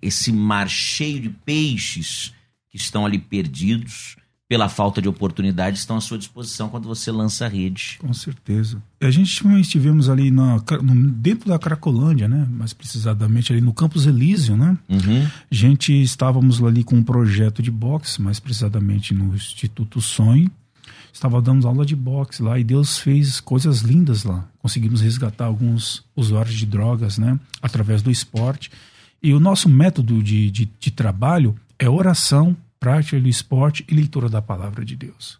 [SPEAKER 1] esse mar cheio de peixes que estão ali perdidos pela falta de oportunidade estão à sua disposição quando você lança a rede.
[SPEAKER 2] Com certeza. A gente estivemos ali na, no, dentro da Cracolândia, né? Mais precisamente ali no Campus Elísio, né? Uhum. A gente estávamos ali com um projeto de boxe, mais precisamente no Instituto Sonho. Estava dando aula de boxe lá e Deus fez coisas lindas lá. Conseguimos resgatar alguns usuários de drogas, né? Através do esporte. E o nosso método de, de, de trabalho é oração, prática do esporte e leitura da palavra de Deus.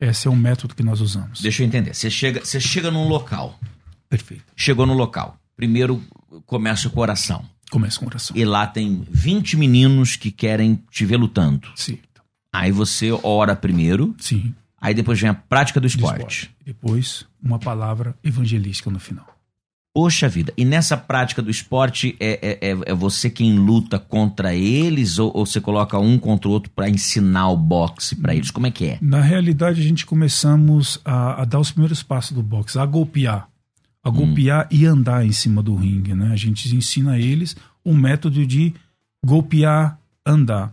[SPEAKER 2] Esse é o método que nós usamos.
[SPEAKER 1] Deixa eu entender. Você chega, você chega num local.
[SPEAKER 2] Perfeito.
[SPEAKER 1] Chegou no local. Primeiro começa com oração.
[SPEAKER 2] Começa com oração.
[SPEAKER 1] E lá tem 20 meninos que querem te ver lutando.
[SPEAKER 2] Sim.
[SPEAKER 1] Aí você ora primeiro.
[SPEAKER 2] Sim.
[SPEAKER 1] Aí depois vem a prática do esporte. Do esporte.
[SPEAKER 2] Depois, uma palavra evangelística no final.
[SPEAKER 1] Poxa vida, e nessa prática do esporte é, é, é, é você quem luta contra eles ou, ou você coloca um contra o outro para ensinar o boxe para eles? Como é que é?
[SPEAKER 2] Na realidade, a gente começamos a, a dar os primeiros passos do boxe, a golpear. A golpear hum. e andar em cima do ringue, né? A gente ensina a eles um método de golpear, andar.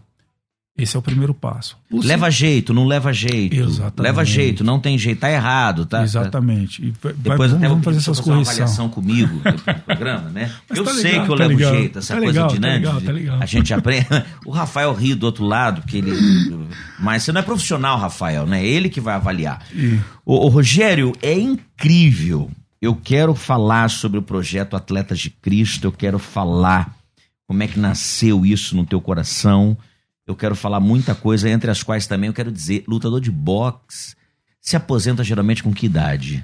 [SPEAKER 2] Esse é o primeiro passo.
[SPEAKER 1] leva jeito, não leva jeito.
[SPEAKER 2] Exatamente.
[SPEAKER 1] Leva jeito, não tem jeito, tá errado, tá?
[SPEAKER 2] Exatamente.
[SPEAKER 1] E vai, depois até vamos fazer essas correções. uma avaliação comigo (laughs) do programa, né? Mas eu tá sei legal, que eu tá levo legal, jeito, essa tá coisa legal, dinâmica. Tá legal, tá legal. A gente aprende. O Rafael ri do outro lado, porque ele. (laughs) Mas você não é profissional, Rafael, né? Ele que vai avaliar. E... O, o Rogério, é incrível. Eu quero falar sobre o projeto Atletas de Cristo, eu quero falar como é que nasceu isso no teu coração eu quero falar muita coisa, entre as quais também eu quero dizer, lutador de boxe se aposenta geralmente com que idade?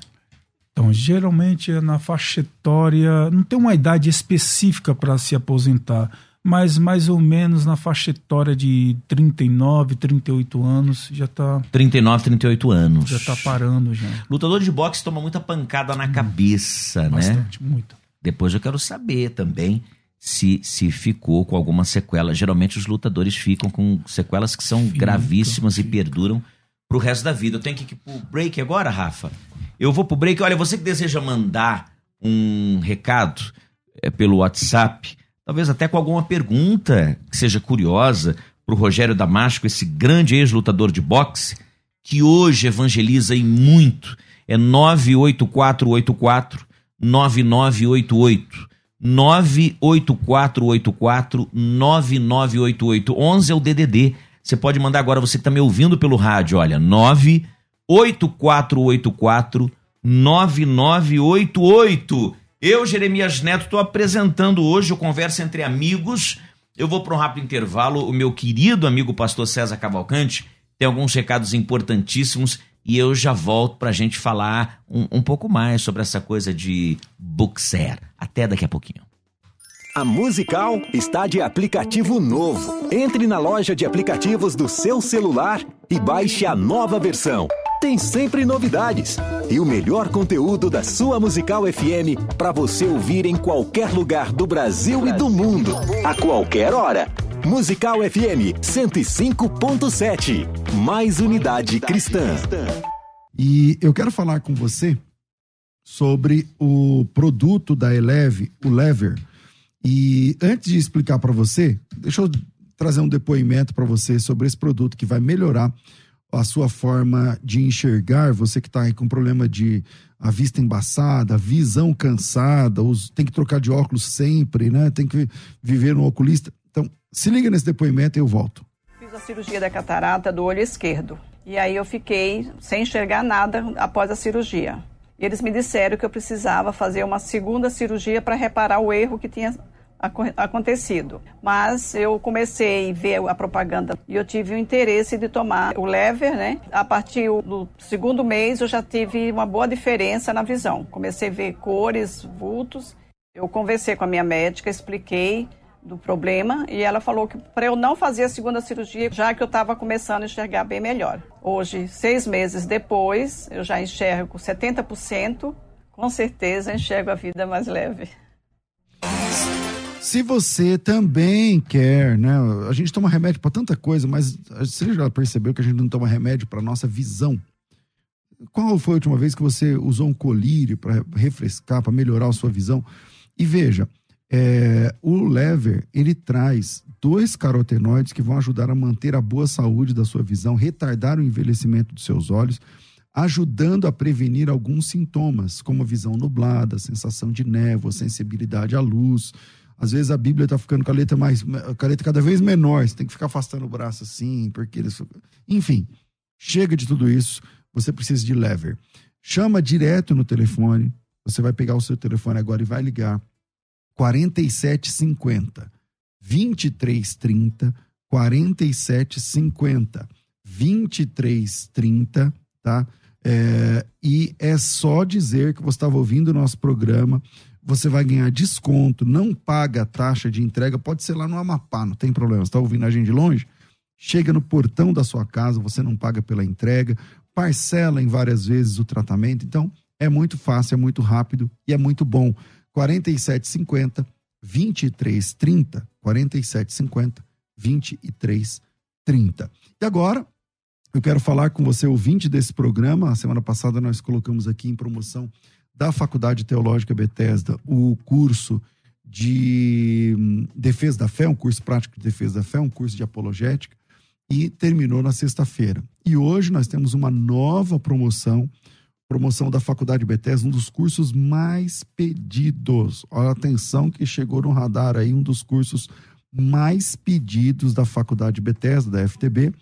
[SPEAKER 2] Então, geralmente é na faixa etária, não tem uma idade específica para se aposentar, mas mais ou menos na faixa etária de 39, 38 anos já está
[SPEAKER 1] 39, 38 anos.
[SPEAKER 2] Já está parando já.
[SPEAKER 1] Lutador de boxe toma muita pancada na hum, cabeça,
[SPEAKER 2] bastante,
[SPEAKER 1] né?
[SPEAKER 2] Bastante, muito.
[SPEAKER 1] Depois eu quero saber também se, se ficou com alguma sequela. Geralmente os lutadores ficam com sequelas que são fica, gravíssimas fica. e perduram pro resto da vida. Eu tenho que ir pro break agora, Rafa. Eu vou pro break. Olha, você que deseja mandar um recado é, pelo WhatsApp, talvez até com alguma pergunta que seja curiosa pro Rogério Damasco, esse grande ex-lutador de boxe, que hoje evangeliza e muito. É 98484 9988. 98484 9988. 11 é o DDD. Você pode mandar agora, você que está me ouvindo pelo rádio, olha, 98484 9988. Eu, Jeremias Neto, estou apresentando hoje o Conversa Entre Amigos. Eu vou para um rápido intervalo. O meu querido amigo pastor César Cavalcante tem alguns recados importantíssimos e eu já volto para a gente falar um, um pouco mais sobre essa coisa de boxer. Até daqui a pouquinho.
[SPEAKER 3] A Musical está de aplicativo novo. Entre na loja de aplicativos do seu celular e baixe a nova versão. Tem sempre novidades e o melhor conteúdo da sua Musical FM para você ouvir em qualquer lugar do Brasil e do mundo, a qualquer hora. Musical FM 105.7. Mais unidade cristã.
[SPEAKER 4] E eu quero falar com você sobre o produto da Eleve, o Lever. E antes de explicar para você, deixa eu trazer um depoimento para você sobre esse produto que vai melhorar a sua forma de enxergar, você que está aí com problema de a vista embaçada, visão cansada, os, tem que trocar de óculos sempre, né? Tem que viver no oculista. Se liga nesse depoimento e eu volto.
[SPEAKER 5] Fiz a cirurgia da catarata do olho esquerdo. E aí eu fiquei sem enxergar nada após a cirurgia. Eles me disseram que eu precisava fazer uma segunda cirurgia para reparar o erro que tinha acontecido. Mas eu comecei a ver a propaganda e eu tive o interesse de tomar o lever, né? A partir do segundo mês eu já tive uma boa diferença na visão. Comecei a ver cores, vultos. Eu conversei com a minha médica, expliquei do problema e ela falou que para eu não fazer a segunda cirurgia, já que eu estava começando a enxergar bem melhor. Hoje, seis meses depois, eu já enxergo 70%, com certeza enxergo a vida mais leve.
[SPEAKER 4] Se você também quer, né? A gente toma remédio para tanta coisa, mas você já percebeu que a gente não toma remédio para nossa visão? Qual foi a última vez que você usou um colírio para refrescar, para melhorar a sua visão? E veja, é, o lever, ele traz dois carotenoides que vão ajudar a manter a boa saúde da sua visão, retardar o envelhecimento dos seus olhos, ajudando a prevenir alguns sintomas, como visão nublada, sensação de névoa, sensibilidade à luz. Às vezes a Bíblia está ficando com a letra mais, com a letra cada vez menor, você tem que ficar afastando o braço assim, porque eles, enfim, Chega de tudo isso, você precisa de lever. Chama direto no telefone, você vai pegar o seu telefone agora e vai ligar 4750 2330 4750 2330, tá? É, e é só dizer que você estava ouvindo o nosso programa, você vai ganhar desconto, não paga a taxa de entrega, pode ser lá no Amapá, não tem problema. Você está ouvindo a gente de longe? Chega no portão da sua casa, você não paga pela entrega, parcela em várias vezes o tratamento. Então, é muito fácil, é muito rápido e é muito bom. 4750 2330, 4750 2330. E agora, eu quero falar com você, ouvinte desse programa. A semana passada nós colocamos aqui em promoção da Faculdade Teológica Bethesda o curso de hum, Defesa da Fé, um curso prático de Defesa da Fé, um curso de apologética, e terminou na sexta-feira. E hoje nós temos uma nova promoção, promoção da Faculdade Bethesda, um dos cursos mais pedidos. Olha, atenção que chegou no radar aí, um dos cursos mais pedidos da Faculdade Bethesda, da FTB,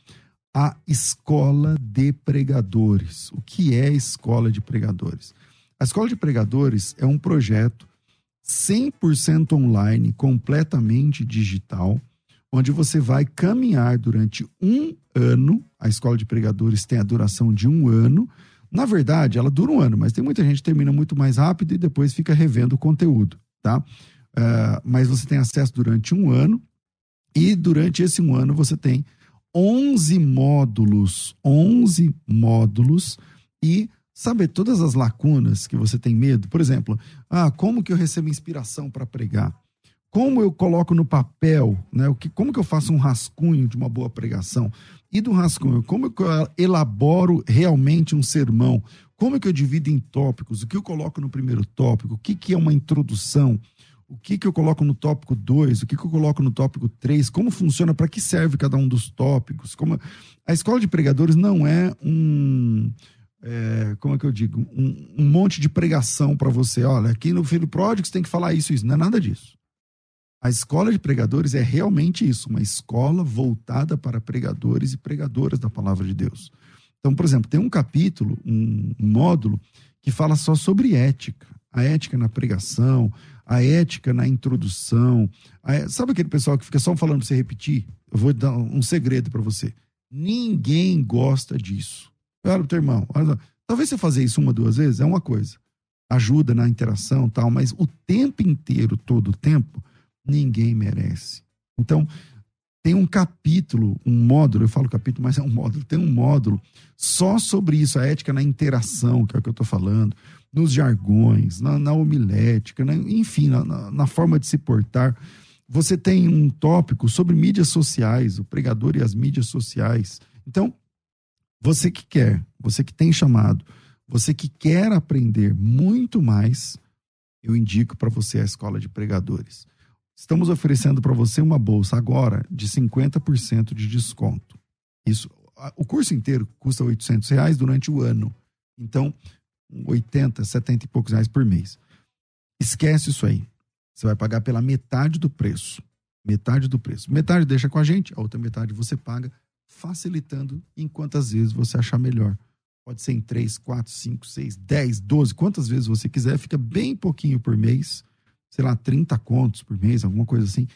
[SPEAKER 4] a Escola de Pregadores. O que é Escola de Pregadores? A Escola de Pregadores é um projeto 100% online, completamente digital, onde você vai caminhar durante um ano. A Escola de Pregadores tem a duração de um ano. Na verdade, ela dura um ano, mas tem muita gente que termina muito mais rápido e depois fica revendo o conteúdo, tá? Uh, mas você tem acesso durante um ano e durante esse um ano você tem 11 módulos, 11 módulos e saber todas as lacunas que você tem medo. Por exemplo, ah, como que eu recebo inspiração para pregar? Como eu coloco no papel, né? O que, como que eu faço um rascunho de uma boa pregação? E do rascunho, como eu elaboro realmente um sermão? Como que eu divido em tópicos? O que eu coloco no primeiro tópico? O que, que é uma introdução? o que, que eu coloco no tópico 2, o que, que eu coloco no tópico 3, como funciona, para que serve cada um dos tópicos. Como... A escola de pregadores não é um. É, como é que eu digo? Um, um monte de pregação para você. Olha, aqui no Filho Pródigo você tem que falar isso, isso. Não é nada disso. A escola de pregadores é realmente isso, uma escola voltada para pregadores e pregadoras da palavra de Deus. Então, por exemplo, tem um capítulo, um, módulo, que fala só sobre ética. A ética na pregação, a ética na introdução. A, sabe aquele pessoal que fica só falando para você repetir? Eu vou dar um segredo para você. Ninguém gosta disso. Olha pro teu irmão. Olha, talvez você fazer isso uma, duas vezes é uma coisa. Ajuda na interação tal, mas o tempo inteiro, todo o tempo, ninguém merece. Então, tem um capítulo, um módulo, eu falo capítulo, mas é um módulo, tem um módulo só sobre isso, a ética na interação, que é o que eu estou falando nos jargões, na, na homilética, na, enfim, na, na, forma de se portar. Você tem um tópico sobre mídias sociais, o pregador e as mídias sociais. Então, você que quer, você que tem chamado, você que quer aprender muito mais, eu indico para você a Escola de Pregadores. Estamos oferecendo para você uma bolsa agora de 50% de desconto. Isso, o curso inteiro custa 800 reais durante o ano. Então, 80, 70 e poucos reais por mês. Esquece isso aí. Você vai pagar pela metade do preço. Metade do preço. Metade deixa com a gente, a outra metade você paga, facilitando em quantas vezes você achar melhor. Pode ser em 3, 4, 5, 6, 10, 12, quantas vezes você quiser, fica bem pouquinho por mês, sei lá, 30 contos por mês, alguma coisa assim.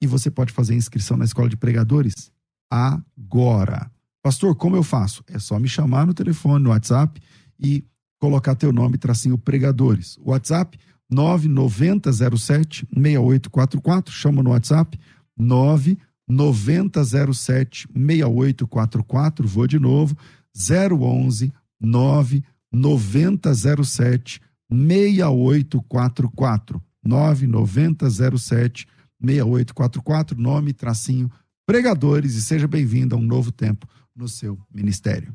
[SPEAKER 4] E você pode fazer a inscrição na escola de pregadores agora. Pastor, como eu faço? É só me chamar no telefone, no WhatsApp e colocar teu nome, tracinho pregadores. WhatsApp 9907 6844, chama no WhatsApp 9907 6844, vou de novo, 011 9907 6844 9907 6844, nome, tracinho, pregadores e seja bem-vindo a um novo tempo no seu ministério.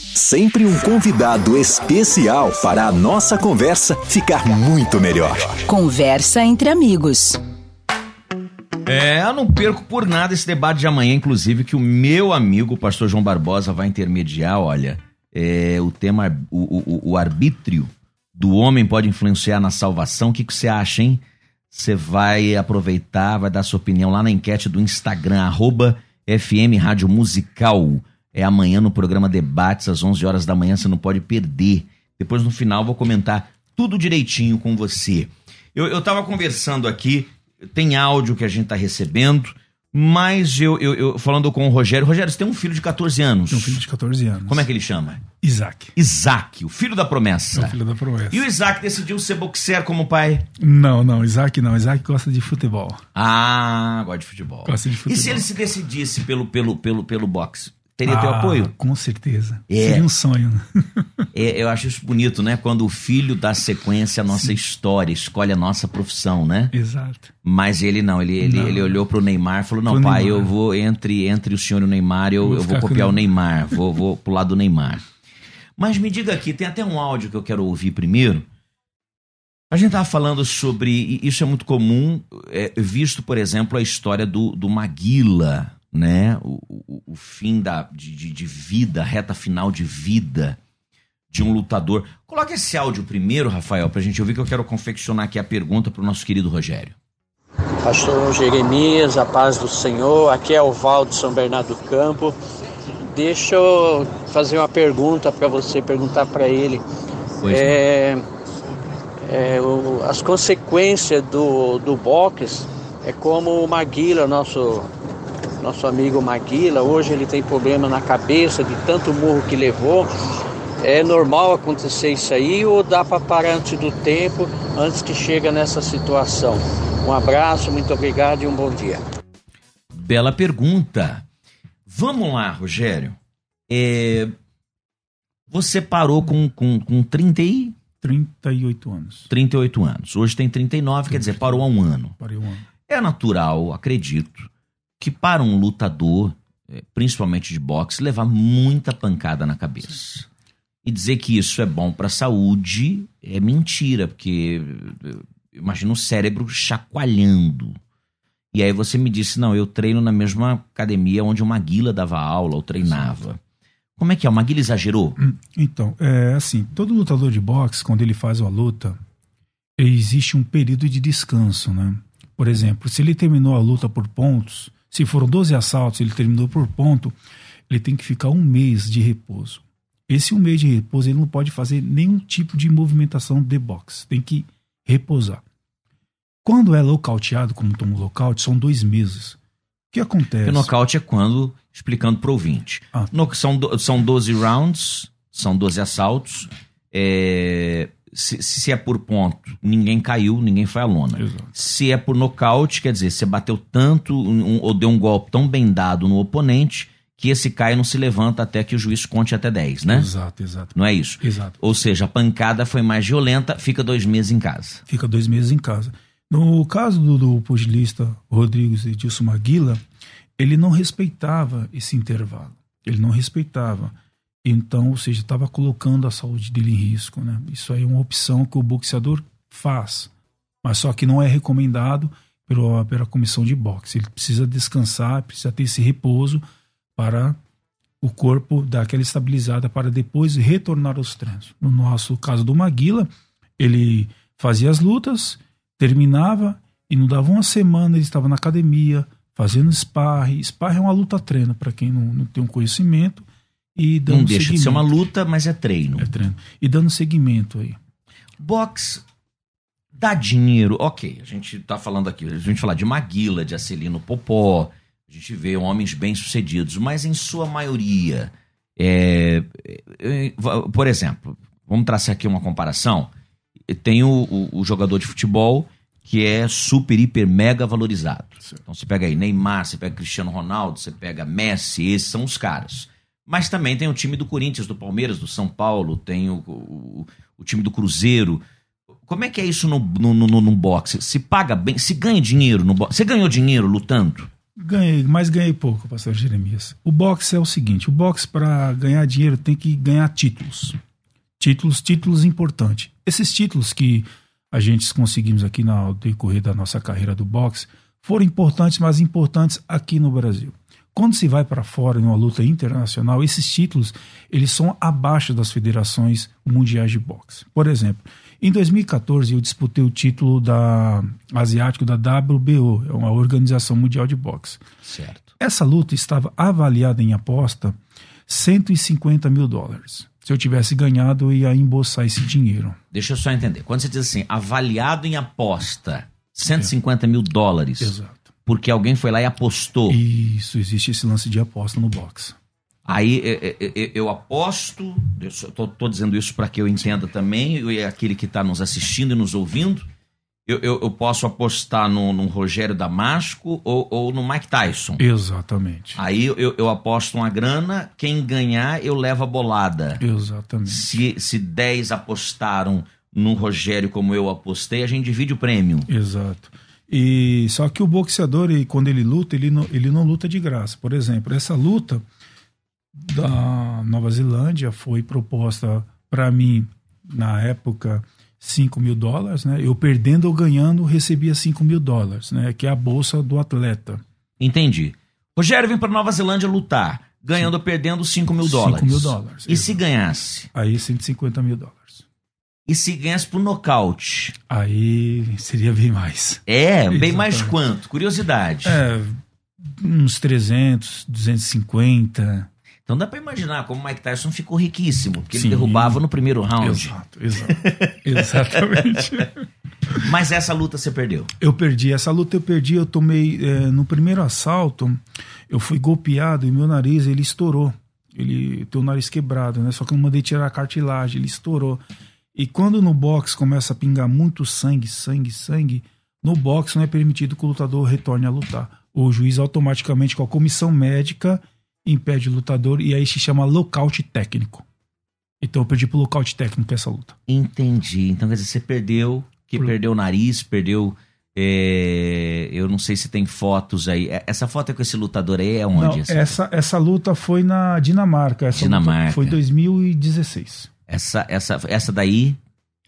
[SPEAKER 3] Sempre um convidado especial para a nossa conversa ficar muito melhor.
[SPEAKER 6] Conversa entre amigos.
[SPEAKER 1] É, eu não perco por nada esse debate de amanhã, inclusive, que o meu amigo, o pastor João Barbosa, vai intermediar. Olha, é, o tema, o, o, o arbítrio do homem pode influenciar na salvação. O que, que você acha, hein? Você vai aproveitar, vai dar sua opinião lá na enquete do Instagram, arroba FM Rádio Musical. É amanhã no programa Debates, às 11 horas da manhã, você não pode perder. Depois, no final, vou comentar tudo direitinho com você. Eu, eu tava conversando aqui tem áudio que a gente tá recebendo, mas eu, eu, eu, falando com o Rogério, Rogério, você tem um filho de 14 anos.
[SPEAKER 2] Tem um filho de 14 anos.
[SPEAKER 1] Como é que ele chama?
[SPEAKER 2] Isaac.
[SPEAKER 1] Isaac, o filho da promessa.
[SPEAKER 2] É o filho da promessa.
[SPEAKER 1] E o Isaac decidiu ser boxer como pai?
[SPEAKER 2] Não, não, Isaac não. Isaac gosta de futebol.
[SPEAKER 1] Ah, gosta de futebol.
[SPEAKER 2] Gosta de futebol.
[SPEAKER 1] E se ele se decidisse pelo, pelo, pelo, pelo boxe? Teria teu
[SPEAKER 2] Ah,
[SPEAKER 1] apoio?
[SPEAKER 2] Com certeza.
[SPEAKER 1] É.
[SPEAKER 2] Seria um sonho. (laughs)
[SPEAKER 1] É, eu acho isso bonito, né? Quando o filho dá sequência à nossa história, escolhe a nossa profissão, né?
[SPEAKER 2] Exato.
[SPEAKER 1] Mas ele não, ele, ele,
[SPEAKER 2] Não.
[SPEAKER 1] ele olhou pro Neymar e falou: Não, pai,
[SPEAKER 2] Neymar.
[SPEAKER 1] eu vou entre, entre o senhor e o Neymar, eu,
[SPEAKER 2] Vou
[SPEAKER 1] eu vou copiar
[SPEAKER 2] o
[SPEAKER 1] o Neymar, (laughs) vou, vou pro lado do Neymar. Mas me diga aqui, tem até um áudio que eu quero ouvir primeiro. A gente tava falando sobre. Isso é muito comum, é, visto, por exemplo, a história do, do Maguila, né? O, o, o fim da, de, de, vida, a reta final de vida de um lutador. Coloca esse áudio primeiro, Rafael, pra gente ouvir que eu quero confeccionar aqui a pergunta pro nosso querido Rogério.
[SPEAKER 7] Pastor Jeremias, a paz do Senhor. Aqui é o Val de São Bernardo do Campo. Deixa eu fazer uma pergunta para você, perguntar para ele. É, é, o- as consequências do, do boxe é como o Maguila, nosso, nosso amigo Maguila. Hoje ele tem problema na cabeça de tanto murro que levou. É normal acontecer isso aí ou dá para parar antes do tempo, antes que chega nessa situação? Um abraço, muito obrigado e um bom dia.
[SPEAKER 1] Bela pergunta. Vamos lá, Rogério. É, Você parou com, com, com 30 e
[SPEAKER 2] 38 anos.
[SPEAKER 1] 38 anos. Hoje tem 39, quer dizer, parou há um ano.
[SPEAKER 2] Parei um ano.
[SPEAKER 1] É natural, acredito, que para um lutador, eh, principalmente de boxe, levar muita pancada na cabeça. E dizer que isso é bom para a saúde é mentira, porque eh, imagina o cérebro chacoalhando. E aí você me disse, não, eu treino na mesma academia onde o Maguila dava aula ou treinava. Como é que é? O Maguila exagerou?
[SPEAKER 2] Hum, Então, é assim, todo lutador de boxe, quando ele faz uma luta, existe um período de descanso, né? Por exemplo, se ele terminou a luta por pontos, se foram 12 assaltos, ele terminou por ponto, ele tem que ficar um mês de repouso. Esse um mês de repouso, ele não pode fazer nenhum tipo de movimentação de boxe, tem que repousar. Quando é locauteado, como toma um lockout, são dois meses. O que acontece?
[SPEAKER 1] Porque nocaute é quando, explicando pro ouvinte,
[SPEAKER 2] Ah.
[SPEAKER 1] no- são, são 12 rounds, são 12 assaltos. é, se, se é por ponto, ninguém caiu, ninguém foi à lona.
[SPEAKER 2] Exato.
[SPEAKER 1] Se é por nocaute, quer dizer, você bateu tanto um- ou deu um golpe tão bem dado no oponente que esse cai e não se levanta até que o juiz conte até 10, né?
[SPEAKER 2] Exato, exato.
[SPEAKER 1] Não é isso?
[SPEAKER 2] Exato.
[SPEAKER 1] Ou seja, a pancada foi mais violenta, fica dois meses em casa.
[SPEAKER 2] fica dois meses em casa. No caso do, do pugilista Rodrigues Edilson Maguila, ele não respeitava esse intervalo. Ele não respeitava. Então, ou seja, estava colocando a saúde dele em risco. Né? Isso aí é uma opção que o boxeador faz. Mas só que não é recomendado pela, pela comissão de boxe. Ele precisa descansar, precisa ter esse repouso para o corpo dar aquela estabilizada para depois retornar aos treinos. No nosso caso do Maguila, ele fazia as lutas, terminava e não dava uma semana, ele estava na academia fazendo sparring. Sparring é uma luta treino, para quem não, não tem um conhecimento. E dando
[SPEAKER 1] não deixa de ser uma
[SPEAKER 2] seguimento.
[SPEAKER 1] luta, mas é treino.
[SPEAKER 2] É treino. E dando seguimento aí.
[SPEAKER 1] Box dá dinheiro. Ok, a gente tá falando aqui, a gente fala de Maguila, de Acelino Popó, a gente vê homens bem-sucedidos, mas em sua maioria, é, é, é, por exemplo, vamos traçar aqui uma comparação. Tem o, o- o jogador de futebol que é super, hiper, mega valorizado. Então você pega aí Neymar, você pega Cristiano Ronaldo, você pega Messi, esses são os caras. Mas também tem o time do Corinthians, do Palmeiras, do São Paulo, tem o, o, o time do Cruzeiro. Como é que é isso no, no, no, no boxe? Se paga bem, se ganha dinheiro no boxe? Você ganhou dinheiro lutando?
[SPEAKER 2] Ganhei, mas ganhei pouco, pastor Jeremias. O boxe é o seguinte: o boxe, para ganhar dinheiro, tem que ganhar títulos. Títulos, títulos importantes. Esses títulos que a gente conseguimos aqui no decorrer da nossa carreira do boxe foram importantes, mas importantes aqui no Brasil. Quando se vai para fora numa luta internacional, esses títulos eles são abaixo das federações mundiais de boxe. Por exemplo, em 2014 eu disputei o título da asiático da WBO, é uma organização mundial de boxe.
[SPEAKER 1] Certo.
[SPEAKER 2] Essa luta estava avaliada em aposta 150 mil dólares. Se eu tivesse ganhado, eu ia embolsar esse dinheiro.
[SPEAKER 1] Deixa eu só entender. Quando você diz assim, avaliado em aposta 150 mil dólares.
[SPEAKER 2] Exato.
[SPEAKER 1] Porque alguém foi lá e apostou.
[SPEAKER 2] Isso, existe esse lance de aposta no boxe.
[SPEAKER 1] Aí eu, eu, eu aposto, eu tô, dizendo isso para que eu entenda também, e aquele que está nos assistindo e nos ouvindo. Eu, eu, eu, posso apostar no, no Rogério Damasco ou, ou, no Mike Tyson.
[SPEAKER 2] Exatamente.
[SPEAKER 1] Aí eu, eu, aposto uma grana, quem ganhar eu levo a bolada.
[SPEAKER 2] Exatamente.
[SPEAKER 1] Se, se 10 apostaram no Rogério como eu apostei, a gente divide o prêmio.
[SPEAKER 2] Exato. E só que o boxeador, quando ele luta, ele não, ele não luta de graça. Por exemplo, essa luta da Nova Zelândia foi proposta para mim na época 5 mil dólares, né? Eu perdendo ou ganhando recebia 5 mil dólares, né? Que é a bolsa do atleta.
[SPEAKER 1] Entendi. Rogério vem para Nova Zelândia lutar, ganhando ou perdendo 5 mil dólares.
[SPEAKER 2] 5 mil dólares.
[SPEAKER 1] E exatamente. se ganhasse?
[SPEAKER 2] Aí 150 mil dólares.
[SPEAKER 1] E se ganhasse por nocaute?
[SPEAKER 2] Aí seria bem mais.
[SPEAKER 1] É, bem Exatamente. mais quanto? Curiosidade.
[SPEAKER 2] É, uns 300, 250.
[SPEAKER 1] Então dá para imaginar como o Mike Tyson ficou riquíssimo, porque Sim. ele derrubava no primeiro round.
[SPEAKER 2] Exato, exato. (laughs) Exatamente. (laughs)
[SPEAKER 1] Mas essa luta você perdeu?
[SPEAKER 2] Eu perdi. Essa luta eu perdi, eu tomei. É, no primeiro assalto, eu fui golpeado e meu nariz ele estourou. Ele tem o nariz quebrado, né? Só que eu não mandei tirar a cartilagem, ele estourou. E quando no box começa a pingar muito sangue, sangue, sangue, no box não é permitido que o lutador retorne a lutar. O juiz automaticamente, com a comissão médica, impede o lutador e aí se chama lockout técnico. Então eu perdi pro lockout técnico essa luta.
[SPEAKER 1] Entendi. Então quer dizer, você perdeu, que Por... perdeu o nariz, perdeu. É... eu não sei se tem fotos aí. Essa foto é com esse lutador aí é onde?
[SPEAKER 2] Não, essa, essa, essa, luta foi na Dinamarca. Essa
[SPEAKER 1] Dinamarca.
[SPEAKER 2] foi 2016.
[SPEAKER 1] Essa, essa, essa daí?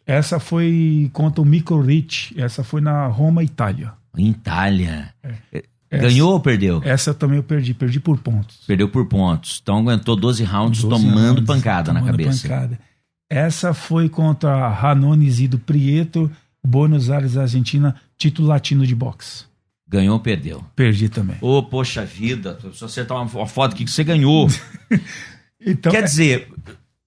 [SPEAKER 2] Essa foi contra o Micro Rich. Essa foi na Roma, Itália.
[SPEAKER 1] Itália. É. Ganhou ou perdeu?
[SPEAKER 2] Essa também eu perdi, perdi por pontos.
[SPEAKER 1] Perdeu por pontos. Então aguentou 12 rounds 12 tomando rounds, pancada tomando na cabeça. Pancada.
[SPEAKER 2] Essa foi contra Ranone Zido Prieto, Buenos Aires, Argentina, título latino de boxe.
[SPEAKER 1] Ganhou ou perdeu?
[SPEAKER 2] Perdi também.
[SPEAKER 1] Ô, oh, poxa vida, se acertar uma, uma foto aqui que você ganhou. (laughs) então, Quer é...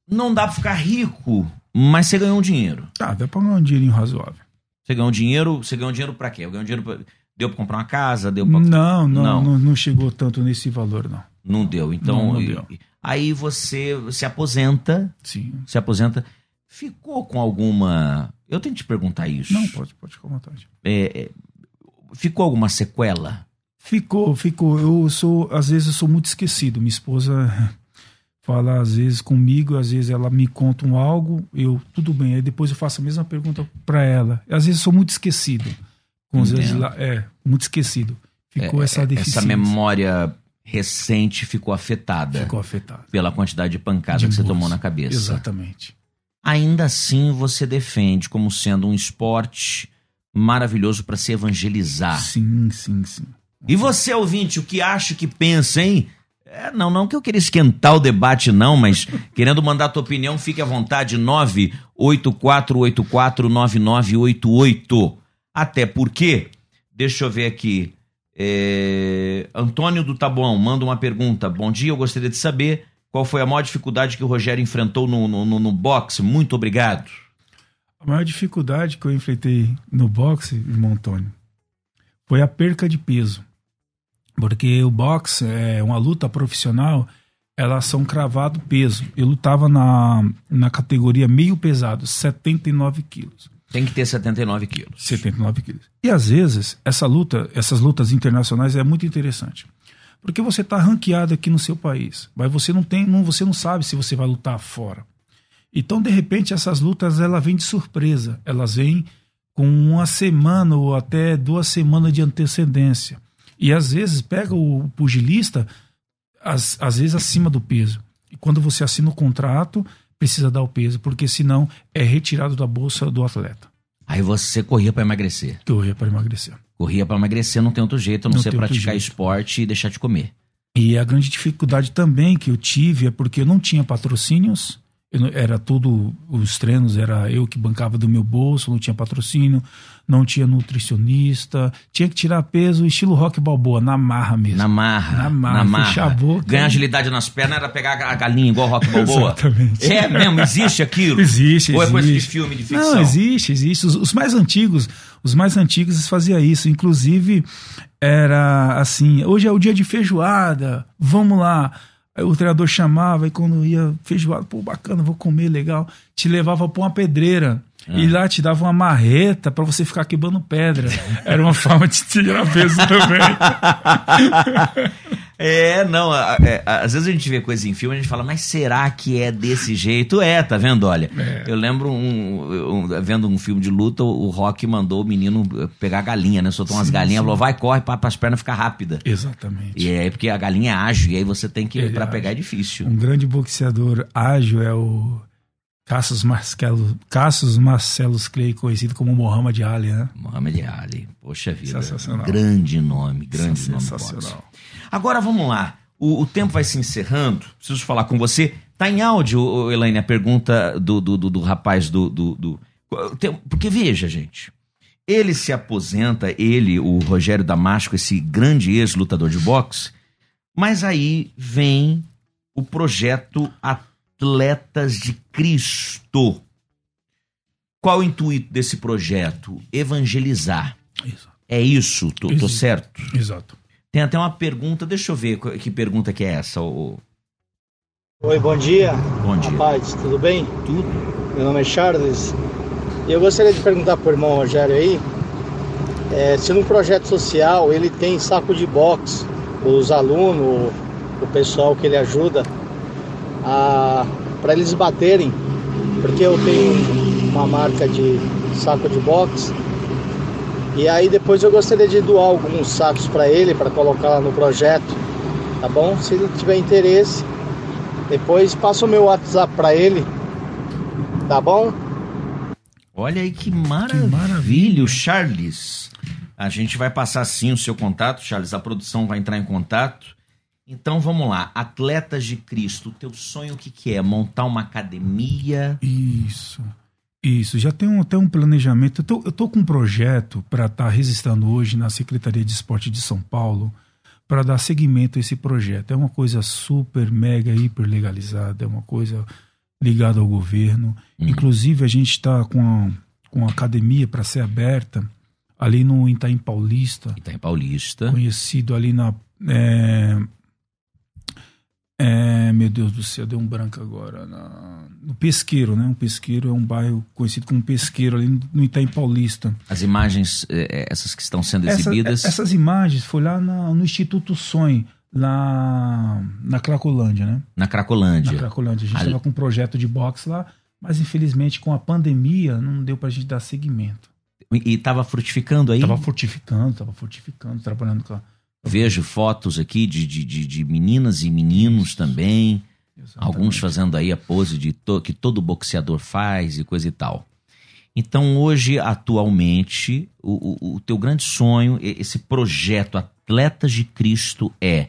[SPEAKER 1] não dá pra ficar rico, mas você ganhou um dinheiro.
[SPEAKER 2] Tá, dá pra ganhar um dinheirinho razoável.
[SPEAKER 1] Você ganhou dinheiro, você ganhou dinheiro pra quê? Eu ganhei dinheiro pra... Deu pra comprar uma casa? Deu pra...
[SPEAKER 2] Não, não, não, não, não chegou tanto nesse valor, não.
[SPEAKER 1] Não deu. Então, não, não deu. aí você se aposenta.
[SPEAKER 2] Sim.
[SPEAKER 1] Se aposenta. Ficou com alguma. Eu tenho que te perguntar isso.
[SPEAKER 2] Não, pode, pode ficar à vontade.
[SPEAKER 1] É, é, ficou alguma sequela?
[SPEAKER 2] Ficou, ficou. Eu sou, às vezes, eu sou muito esquecido. Minha esposa fala às vezes comigo, às vezes ela me conta um algo, eu tudo bem, aí depois eu faço a mesma pergunta para ela. Às vezes eu sou muito esquecido. Com os vezes, é, muito esquecido. Ficou é, essa deficiência.
[SPEAKER 1] Essa memória recente ficou afetada.
[SPEAKER 2] Ficou afetada.
[SPEAKER 1] Pela quantidade de pancada de que você tomou na cabeça.
[SPEAKER 2] Exatamente.
[SPEAKER 1] Ainda assim, você defende como sendo um esporte maravilhoso para se evangelizar.
[SPEAKER 2] Sim, sim, sim.
[SPEAKER 1] E você, ouvinte, o que acha que pensa, hein? É, não, não que eu queria esquentar o debate, não, mas querendo mandar a tua opinião, fique à vontade, 984849988. Até porque, deixa eu ver aqui, é, Antônio do Taboão manda uma pergunta. Bom dia, eu gostaria de saber qual foi a maior dificuldade que o Rogério enfrentou no, no, no, no boxe. Muito obrigado.
[SPEAKER 2] A maior dificuldade que eu enfrentei no boxe, irmão Antônio, foi a perca de peso. Porque o boxe é uma luta profissional, elas são cravado peso. Eu lutava na, na categoria meio pesado, 79 quilos.
[SPEAKER 1] Tem que ter 79 quilos.
[SPEAKER 2] 79 quilos. E às vezes, essa luta, essas lutas internacionais é muito interessante. Porque você está ranqueado aqui no seu país, mas você não tem, não, você não sabe se você vai lutar fora. Então, de repente, essas lutas ela vêm de surpresa. Elas vêm com uma semana ou até duas semanas de antecedência. E às vezes pega o pugilista, às, às vezes acima do peso. E quando você assina o contrato, precisa dar o peso, porque senão é retirado da bolsa do atleta.
[SPEAKER 1] Aí você corria para emagrecer.
[SPEAKER 2] Corria para emagrecer.
[SPEAKER 1] Corria para emagrecer, não tem outro jeito, a não, não ser praticar esporte e deixar de comer.
[SPEAKER 2] E a grande dificuldade também que eu tive é porque eu não tinha patrocínios eu, era tudo, os treinos era eu que bancava do meu bolso, não tinha patrocínio, não tinha nutricionista, tinha que tirar peso estilo rock balboa, na marra mesmo.
[SPEAKER 1] Na marra.
[SPEAKER 2] Na marra, na marra.
[SPEAKER 1] Boca, Ganhar agilidade nas pernas era pegar a galinha igual rock balboa.
[SPEAKER 2] Exatamente.
[SPEAKER 1] É mesmo, existe aquilo?
[SPEAKER 2] Existe,
[SPEAKER 1] Ou
[SPEAKER 2] é
[SPEAKER 1] coisa de filme, de ficção?
[SPEAKER 2] Não, existe, existe. Os, os mais antigos, os mais antigos faziam isso. Inclusive, era assim, hoje é o dia de feijoada, vamos lá Aí o treinador chamava e quando ia feijoada, pô, bacana, vou comer, legal. Te levava pra uma pedreira. Ah. E lá te dava uma marreta para você ficar quebrando pedra. Era uma forma de tirar peso também. (laughs)
[SPEAKER 1] É, não, é, às vezes a gente vê coisa em filme e a gente fala, mas será que é desse jeito? É, tá vendo? Olha, é. eu lembro um, um, vendo um filme de luta, o Rock mandou o menino pegar a galinha, né? Soltou umas sim, galinhas, sim. falou, vai, corre para as pernas ficar rápida.
[SPEAKER 2] Exatamente.
[SPEAKER 1] E é porque a galinha é ágil, e aí você tem que, para pegar é difícil.
[SPEAKER 2] Um grande boxeador ágil é o Cassius Marcelo, Cassius Marcelos Clay, conhecido como Muhammad Ali, né?
[SPEAKER 1] Muhammad Ali, poxa vida.
[SPEAKER 2] Sensacional.
[SPEAKER 1] Grande nome, grande
[SPEAKER 2] Sensacional. nome. Sensacional.
[SPEAKER 1] Agora vamos lá. O, o, tempo vai se encerrando. Preciso falar com você. Tá em áudio, Elaine, a pergunta do, do, do, do rapaz do, do, do. Porque veja, gente. Ele se aposenta, ele, o Rogério Damasco, esse grande ex-lutador de boxe, mas aí vem o projeto Atletas de Cristo. Qual o intuito desse projeto? Evangelizar.
[SPEAKER 2] Exato.
[SPEAKER 1] É isso, tô, tô certo?
[SPEAKER 2] Exato.
[SPEAKER 1] Tem até uma pergunta, deixa eu ver que pergunta que é essa. O...
[SPEAKER 8] Oi, bom dia.
[SPEAKER 1] Bom dia.
[SPEAKER 8] Rapaz, tudo bem?
[SPEAKER 1] Tudo.
[SPEAKER 8] Meu nome é Charles. E eu gostaria de perguntar para o irmão Rogério aí, é, se no projeto social ele tem saco de boxe, os alunos, o pessoal que ele ajuda, para eles baterem, porque eu tenho uma marca de saco de boxe e aí depois eu gostaria de doar alguns sacos para ele para colocar lá no projeto, tá bom? Se ele tiver interesse, depois passa o meu WhatsApp para ele, tá bom?
[SPEAKER 1] Olha aí que maravilha, que maravilha, Charles. A gente vai passar sim o seu contato, Charles. A produção vai entrar em contato. Então vamos lá, Atletas de Cristo, o teu sonho o que, que é? Montar uma academia?
[SPEAKER 2] Isso. Isso, já tem um, até um planejamento. Eu tô, eu tô com um projeto para estar tá registrando hoje na Secretaria de Esporte de São Paulo para dar seguimento a esse projeto. É uma coisa super, mega, hiper legalizada, é uma coisa ligada ao governo. Uhum. Inclusive, a gente está com a, com a academia para ser aberta ali no Itaim Paulista.
[SPEAKER 1] Itaim Paulista.
[SPEAKER 2] Conhecido ali na. É, é, meu Deus do céu, deu um branco agora. Na, no Pesqueiro, né? Um Pesqueiro é um bairro conhecido como Pesqueiro, ali no Itaim Paulista.
[SPEAKER 1] As imagens, é, é, essas que estão sendo exibidas?
[SPEAKER 2] Essa, essas imagens foi lá na, no Instituto Sonho, lá na Cracolândia, né?
[SPEAKER 1] Na Cracolândia.
[SPEAKER 2] Na Cracolândia. A gente estava com um projeto de boxe lá, mas infelizmente com a pandemia não deu pra gente dar seguimento.
[SPEAKER 1] E estava frutificando aí?
[SPEAKER 2] Estava frutificando, estava frutificando, trabalhando com a
[SPEAKER 1] Vejo fotos aqui de, de, de, de meninas e meninos também. Exatamente. Alguns fazendo aí a pose de to, que todo boxeador faz e coisa e tal. Então, hoje, atualmente, o, o, o teu grande sonho, esse projeto Atletas de Cristo é.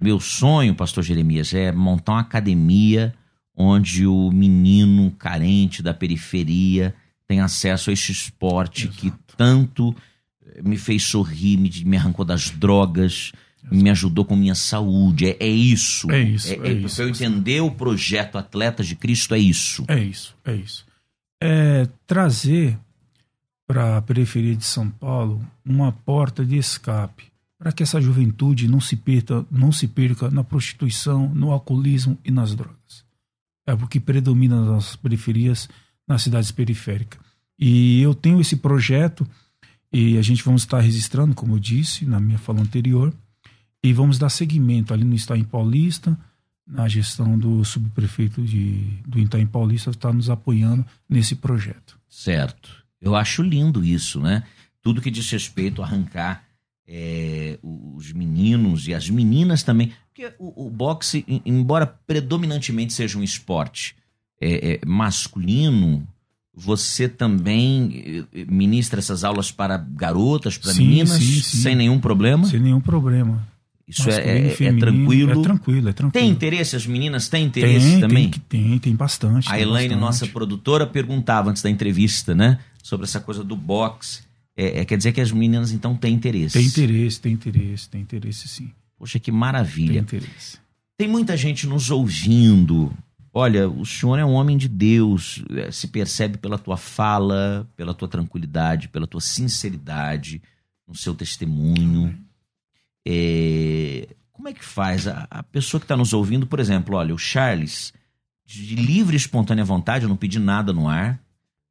[SPEAKER 1] Meu sonho, pastor Jeremias, é montar uma academia onde o menino carente da periferia tem acesso a esse esporte Exato. que tanto me fez sorrir, me, me arrancou das drogas, me ajudou com minha saúde. É, é isso.
[SPEAKER 2] É isso.
[SPEAKER 1] É,
[SPEAKER 2] é, é isso.
[SPEAKER 1] eu entender o projeto Atletas de Cristo, é isso.
[SPEAKER 2] É isso, é isso. É trazer para a periferia de São Paulo uma porta de escape para que essa juventude não se perca, não se perca na prostituição, no alcoolismo e nas drogas. É o que predomina nas nossas periferias, nas cidades periféricas. E eu tenho esse projeto e a gente vamos estar registrando, como eu disse na minha fala anterior, e vamos dar seguimento ali no Itaim Paulista, na gestão do subprefeito de, do Itaim Paulista, está nos apoiando nesse projeto.
[SPEAKER 1] Certo. Eu acho lindo isso, né? Tudo que diz respeito a arrancar é, os meninos e as meninas também. Porque o, o boxe, em- embora predominantemente seja um esporte é, é, masculino, você também eh, ministra essas aulas para garotas, para
[SPEAKER 2] Sim,
[SPEAKER 1] meninas,
[SPEAKER 2] sim, sim.
[SPEAKER 1] sem nenhum problema?
[SPEAKER 2] Sem nenhum problema.
[SPEAKER 1] Isso é,
[SPEAKER 2] Masculino,
[SPEAKER 1] é- é
[SPEAKER 2] feminino,
[SPEAKER 1] tranquilo?
[SPEAKER 2] É tranquilo, é tranquilo.
[SPEAKER 1] Tem interesse? As meninas têm interesse
[SPEAKER 2] tem,
[SPEAKER 1] também?
[SPEAKER 2] Tem, tem, tem bastante.
[SPEAKER 1] A
[SPEAKER 2] tem
[SPEAKER 1] Elaine,
[SPEAKER 2] bastante.
[SPEAKER 1] nossa produtora, perguntava antes da entrevista, né? Sobre essa coisa do boxe. É, é, quer dizer que as meninas, então, têm interesse.
[SPEAKER 2] Tem interesse, tem interesse, tem interesse sim.
[SPEAKER 1] Poxa, que
[SPEAKER 2] Tem
[SPEAKER 1] maravilha.
[SPEAKER 2] interesse.
[SPEAKER 1] Tem muita gente nos ouvindo. Olha, o senhor é um homem de Deus. eh, Se percebe pela tua fala, pela tua tranquilidade, pela tua sinceridade, no seu testemunho. É, Como é que faz? A, a pessoa que está nos ouvindo, por exemplo, olha, o Charles, de livre e espontânea vontade, eu não pedi nada no ar,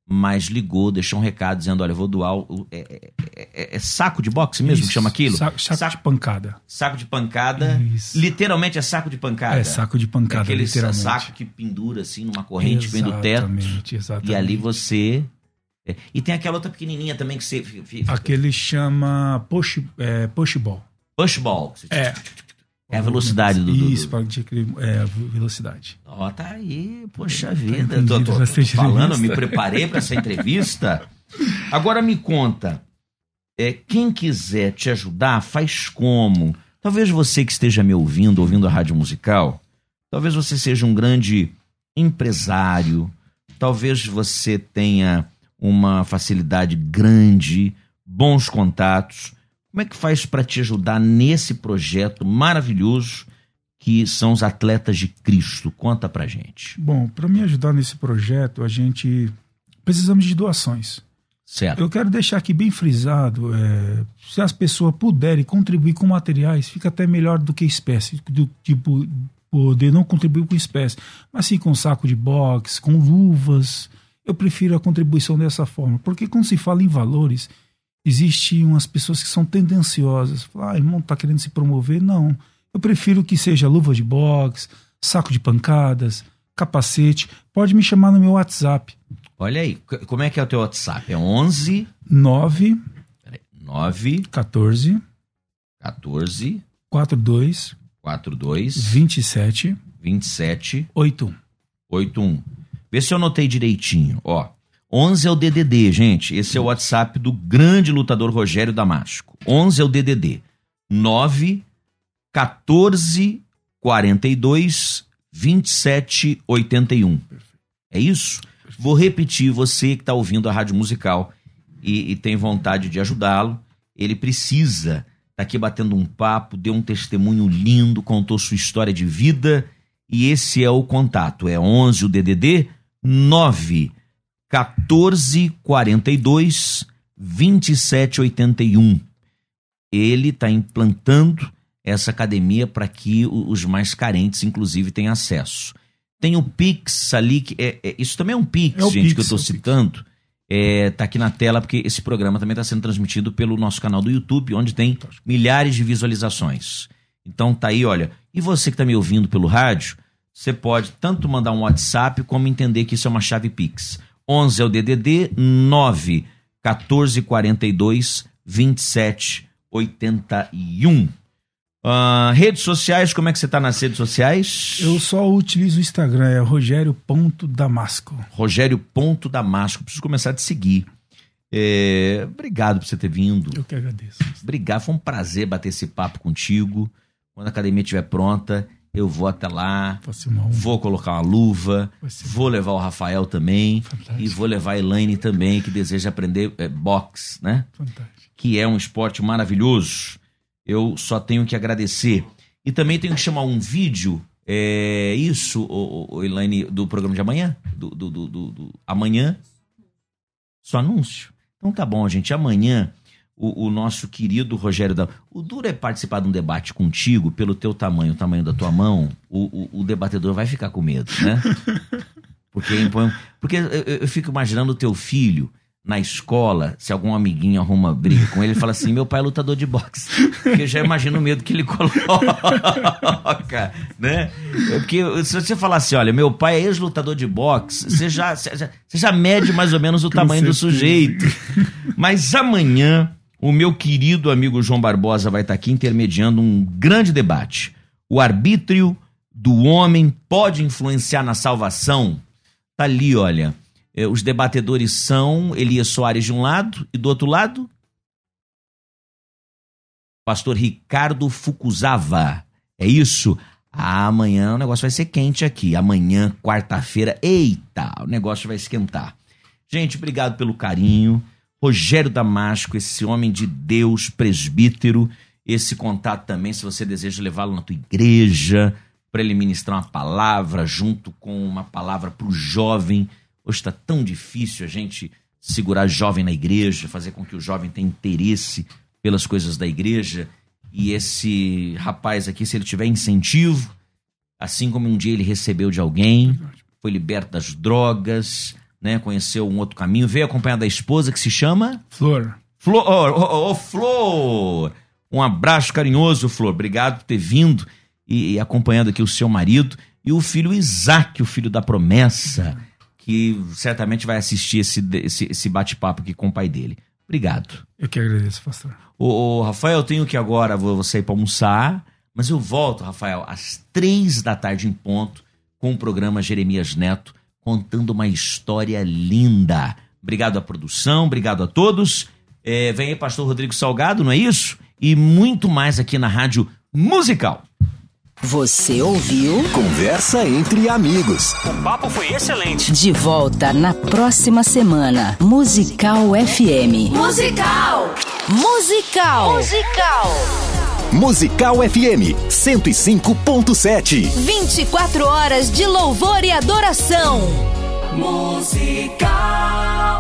[SPEAKER 1] mas ligou, deixou um recado dizendo: olha, eu vou doar. o- é, é- é- é saco de boxe mesmo que
[SPEAKER 2] Isso,
[SPEAKER 1] chama aquilo?
[SPEAKER 2] Saco, saco de pancada.
[SPEAKER 1] Saco de pancada.
[SPEAKER 2] Isso.
[SPEAKER 1] Literalmente é saco de pancada.
[SPEAKER 2] É, saco de pancada,
[SPEAKER 1] Aquele
[SPEAKER 2] literalmente.
[SPEAKER 1] saco que pendura assim numa corrente que vem do teto.
[SPEAKER 2] Exatamente, exatamente.
[SPEAKER 1] E ali você. é. E tem aquela outra pequenininha também que você.
[SPEAKER 2] Aquele chama push, é, push ball.
[SPEAKER 1] Push ball. que você-
[SPEAKER 2] É.
[SPEAKER 1] É a velocidade do. do-
[SPEAKER 2] Isso, para é, a velocidade.
[SPEAKER 1] Ó, tá aí. Poxa
[SPEAKER 2] Tá
[SPEAKER 1] vida. Tô, tô- tô
[SPEAKER 2] bastante
[SPEAKER 1] falando, me preparei para essa entrevista. Agora me conta. É, quem quiser te ajudar, faz como? Talvez você que esteja me ouvindo, ouvindo a rádio musical, talvez você seja um grande empresário, talvez você tenha uma facilidade grande, bons contatos. Como é que faz para te ajudar nesse projeto maravilhoso que são os atletas de Cristo? Conta pra gente.
[SPEAKER 2] Bom, para me ajudar nesse projeto, a gente precisamos de doações.
[SPEAKER 1] Certo.
[SPEAKER 2] Eu quero deixar aqui bem frisado, é, se as pessoas puderem contribuir com materiais, fica até melhor do que espécie, do tipo poder não contribuir com espécie, mas sim com saco de boxe, com luvas. Eu prefiro a contribuição dessa forma, porque quando se fala em valores, existem umas pessoas que são tendenciosas. Falam, ah, irmão, tá querendo se promover? Não. Eu prefiro que seja luva de boxe, saco de pancadas, capacete. Pode me chamar no meu WhatsApp.
[SPEAKER 1] Olha aí, como é que é o teu WhatsApp? É 11
[SPEAKER 2] 9
[SPEAKER 1] 9
[SPEAKER 2] 14
[SPEAKER 1] 14
[SPEAKER 2] 42
[SPEAKER 1] 42
[SPEAKER 2] 27
[SPEAKER 1] 27
[SPEAKER 2] 81.
[SPEAKER 1] 81. Vê se eu anotei direitinho, ó. 11 é o DDD, gente. Esse é o WhatsApp do grande lutador Rogério Damasco. 11 é o DDD. 9 14 42 27 81. É isso? Vou repetir, você que está ouvindo a rádio musical e, e tem vontade de ajudá-lo, ele precisa estar aqui batendo um papo, deu um testemunho lindo, contou sua história de vida e esse é o contato. É 11 o DDD 9 14 42 27 81. Ele está implantando essa academia para que os mais carentes, inclusive, tenham acesso. Tem o Pix ali, que é, é- isso também é um Pix,
[SPEAKER 2] É
[SPEAKER 1] gente,
[SPEAKER 2] Pix,
[SPEAKER 1] que eu estou
[SPEAKER 2] é
[SPEAKER 1] citando. É, tá aqui na tela, porque esse programa também está sendo transmitido pelo nosso canal do YouTube, onde tem milhares de visualizações. Então tá aí, olha. E você que está me ouvindo pelo rádio, você pode tanto mandar um WhatsApp como entender que isso é uma chave Pix. 11 é o DDD 9 14 42 27 81. Ah, redes sociais, como é que você tá nas redes sociais?
[SPEAKER 2] Eu só utilizo o Instagram, é rogério.damasco.
[SPEAKER 1] Rogério Ponto Damasco. Preciso começar a te seguir. É, obrigado por você ter vindo.
[SPEAKER 2] Eu que agradeço.
[SPEAKER 1] Obrigado, foi um prazer bater esse papo contigo. Quando a academia estiver pronta, eu vou até lá, vou colocar uma luva, vou levar o Rafael também
[SPEAKER 2] Fantástico.
[SPEAKER 1] e vou levar a Elaine também, que deseja aprender é, boxe, né?
[SPEAKER 2] fantástico.
[SPEAKER 1] que é um esporte maravilhoso. Eu só tenho que agradecer. E também tenho que chamar um vídeo. É isso, o, Elaine, do programa de amanhã? Do, do, do, do- do- amanhã? Só anúncio? Então tá bom, gente. Amanhã, o, o nosso querido Rogério da. O duro é participar de um debate contigo, pelo teu tamanho, o tamanho da tua mão, o, o, o debatedor vai ficar com medo, né? (laughs) Porque, impõe- porque eu, eu- eu fico imaginando o teu filho na escola, se algum amiguinho arruma briga com ele, ele fala assim: meu pai é lutador de boxe. Porque eu já imagino o medo que ele coloca, (laughs) né? É Porque se você falar assim, olha, meu pai é ex-lutador de boxe, você já, você já, mede mais ou menos o tamanho do
[SPEAKER 2] certeza.
[SPEAKER 1] sujeito. Mas amanhã O meu querido amigo João Barbosa vai estar aqui intermediando um grande debate. O arbítrio do homem pode influenciar na salvação? Tá ali, olha. É, os debatedores são Elias Soares de um lado e do outro lado, pastor Ricardo Fukuzava. É isso? Amanhã o negócio vai ser quente aqui. Amanhã, quarta-feira, eita, o negócio vai esquentar. Gente, obrigado pelo carinho. Rogério Damasco, esse homem de Deus, presbítero, esse contato também, se você deseja levá-lo na tua igreja, para ele ministrar uma palavra junto com uma palavra para o jovem. Hoje está tão difícil a gente segurar jovem na igreja, fazer com que o jovem tenha interesse pelas coisas da igreja. E esse rapaz aqui, se ele tiver incentivo, assim como um dia ele recebeu de alguém, foi liberto das drogas, né? Conheceu um outro caminho, veio acompanhado da esposa que se chama
[SPEAKER 2] Flor.
[SPEAKER 1] Flor, oh, oh, oh, Flor. Um abraço carinhoso, Flor. Obrigado por ter vindo e, e acompanhando aqui o seu marido e o filho Isaac, o filho da promessa, que certamente vai assistir esse, esse, esse bate-papo aqui com o pai dele. Obrigado.
[SPEAKER 2] Eu que agradeço, pastor.
[SPEAKER 1] Ô, ô Rafael, eu tenho que agora, vou sair para almoçar, mas eu volto, Rafael, às três da tarde em ponto, com o programa Jeremias Neto, contando uma história linda. Obrigado à produção, obrigado a todos. É, vem aí, pastor Rodrigo Salgado, não é isso? E muito mais aqui na Rádio Musical.
[SPEAKER 6] Você ouviu?
[SPEAKER 3] Conversa entre amigos.
[SPEAKER 9] O papo foi excelente.
[SPEAKER 6] De volta na próxima semana. Musical FM.
[SPEAKER 10] Musical!
[SPEAKER 6] Musical!
[SPEAKER 10] Musical!
[SPEAKER 3] Musical FM 105.7.
[SPEAKER 10] 24 horas de louvor e adoração.
[SPEAKER 9] Musical!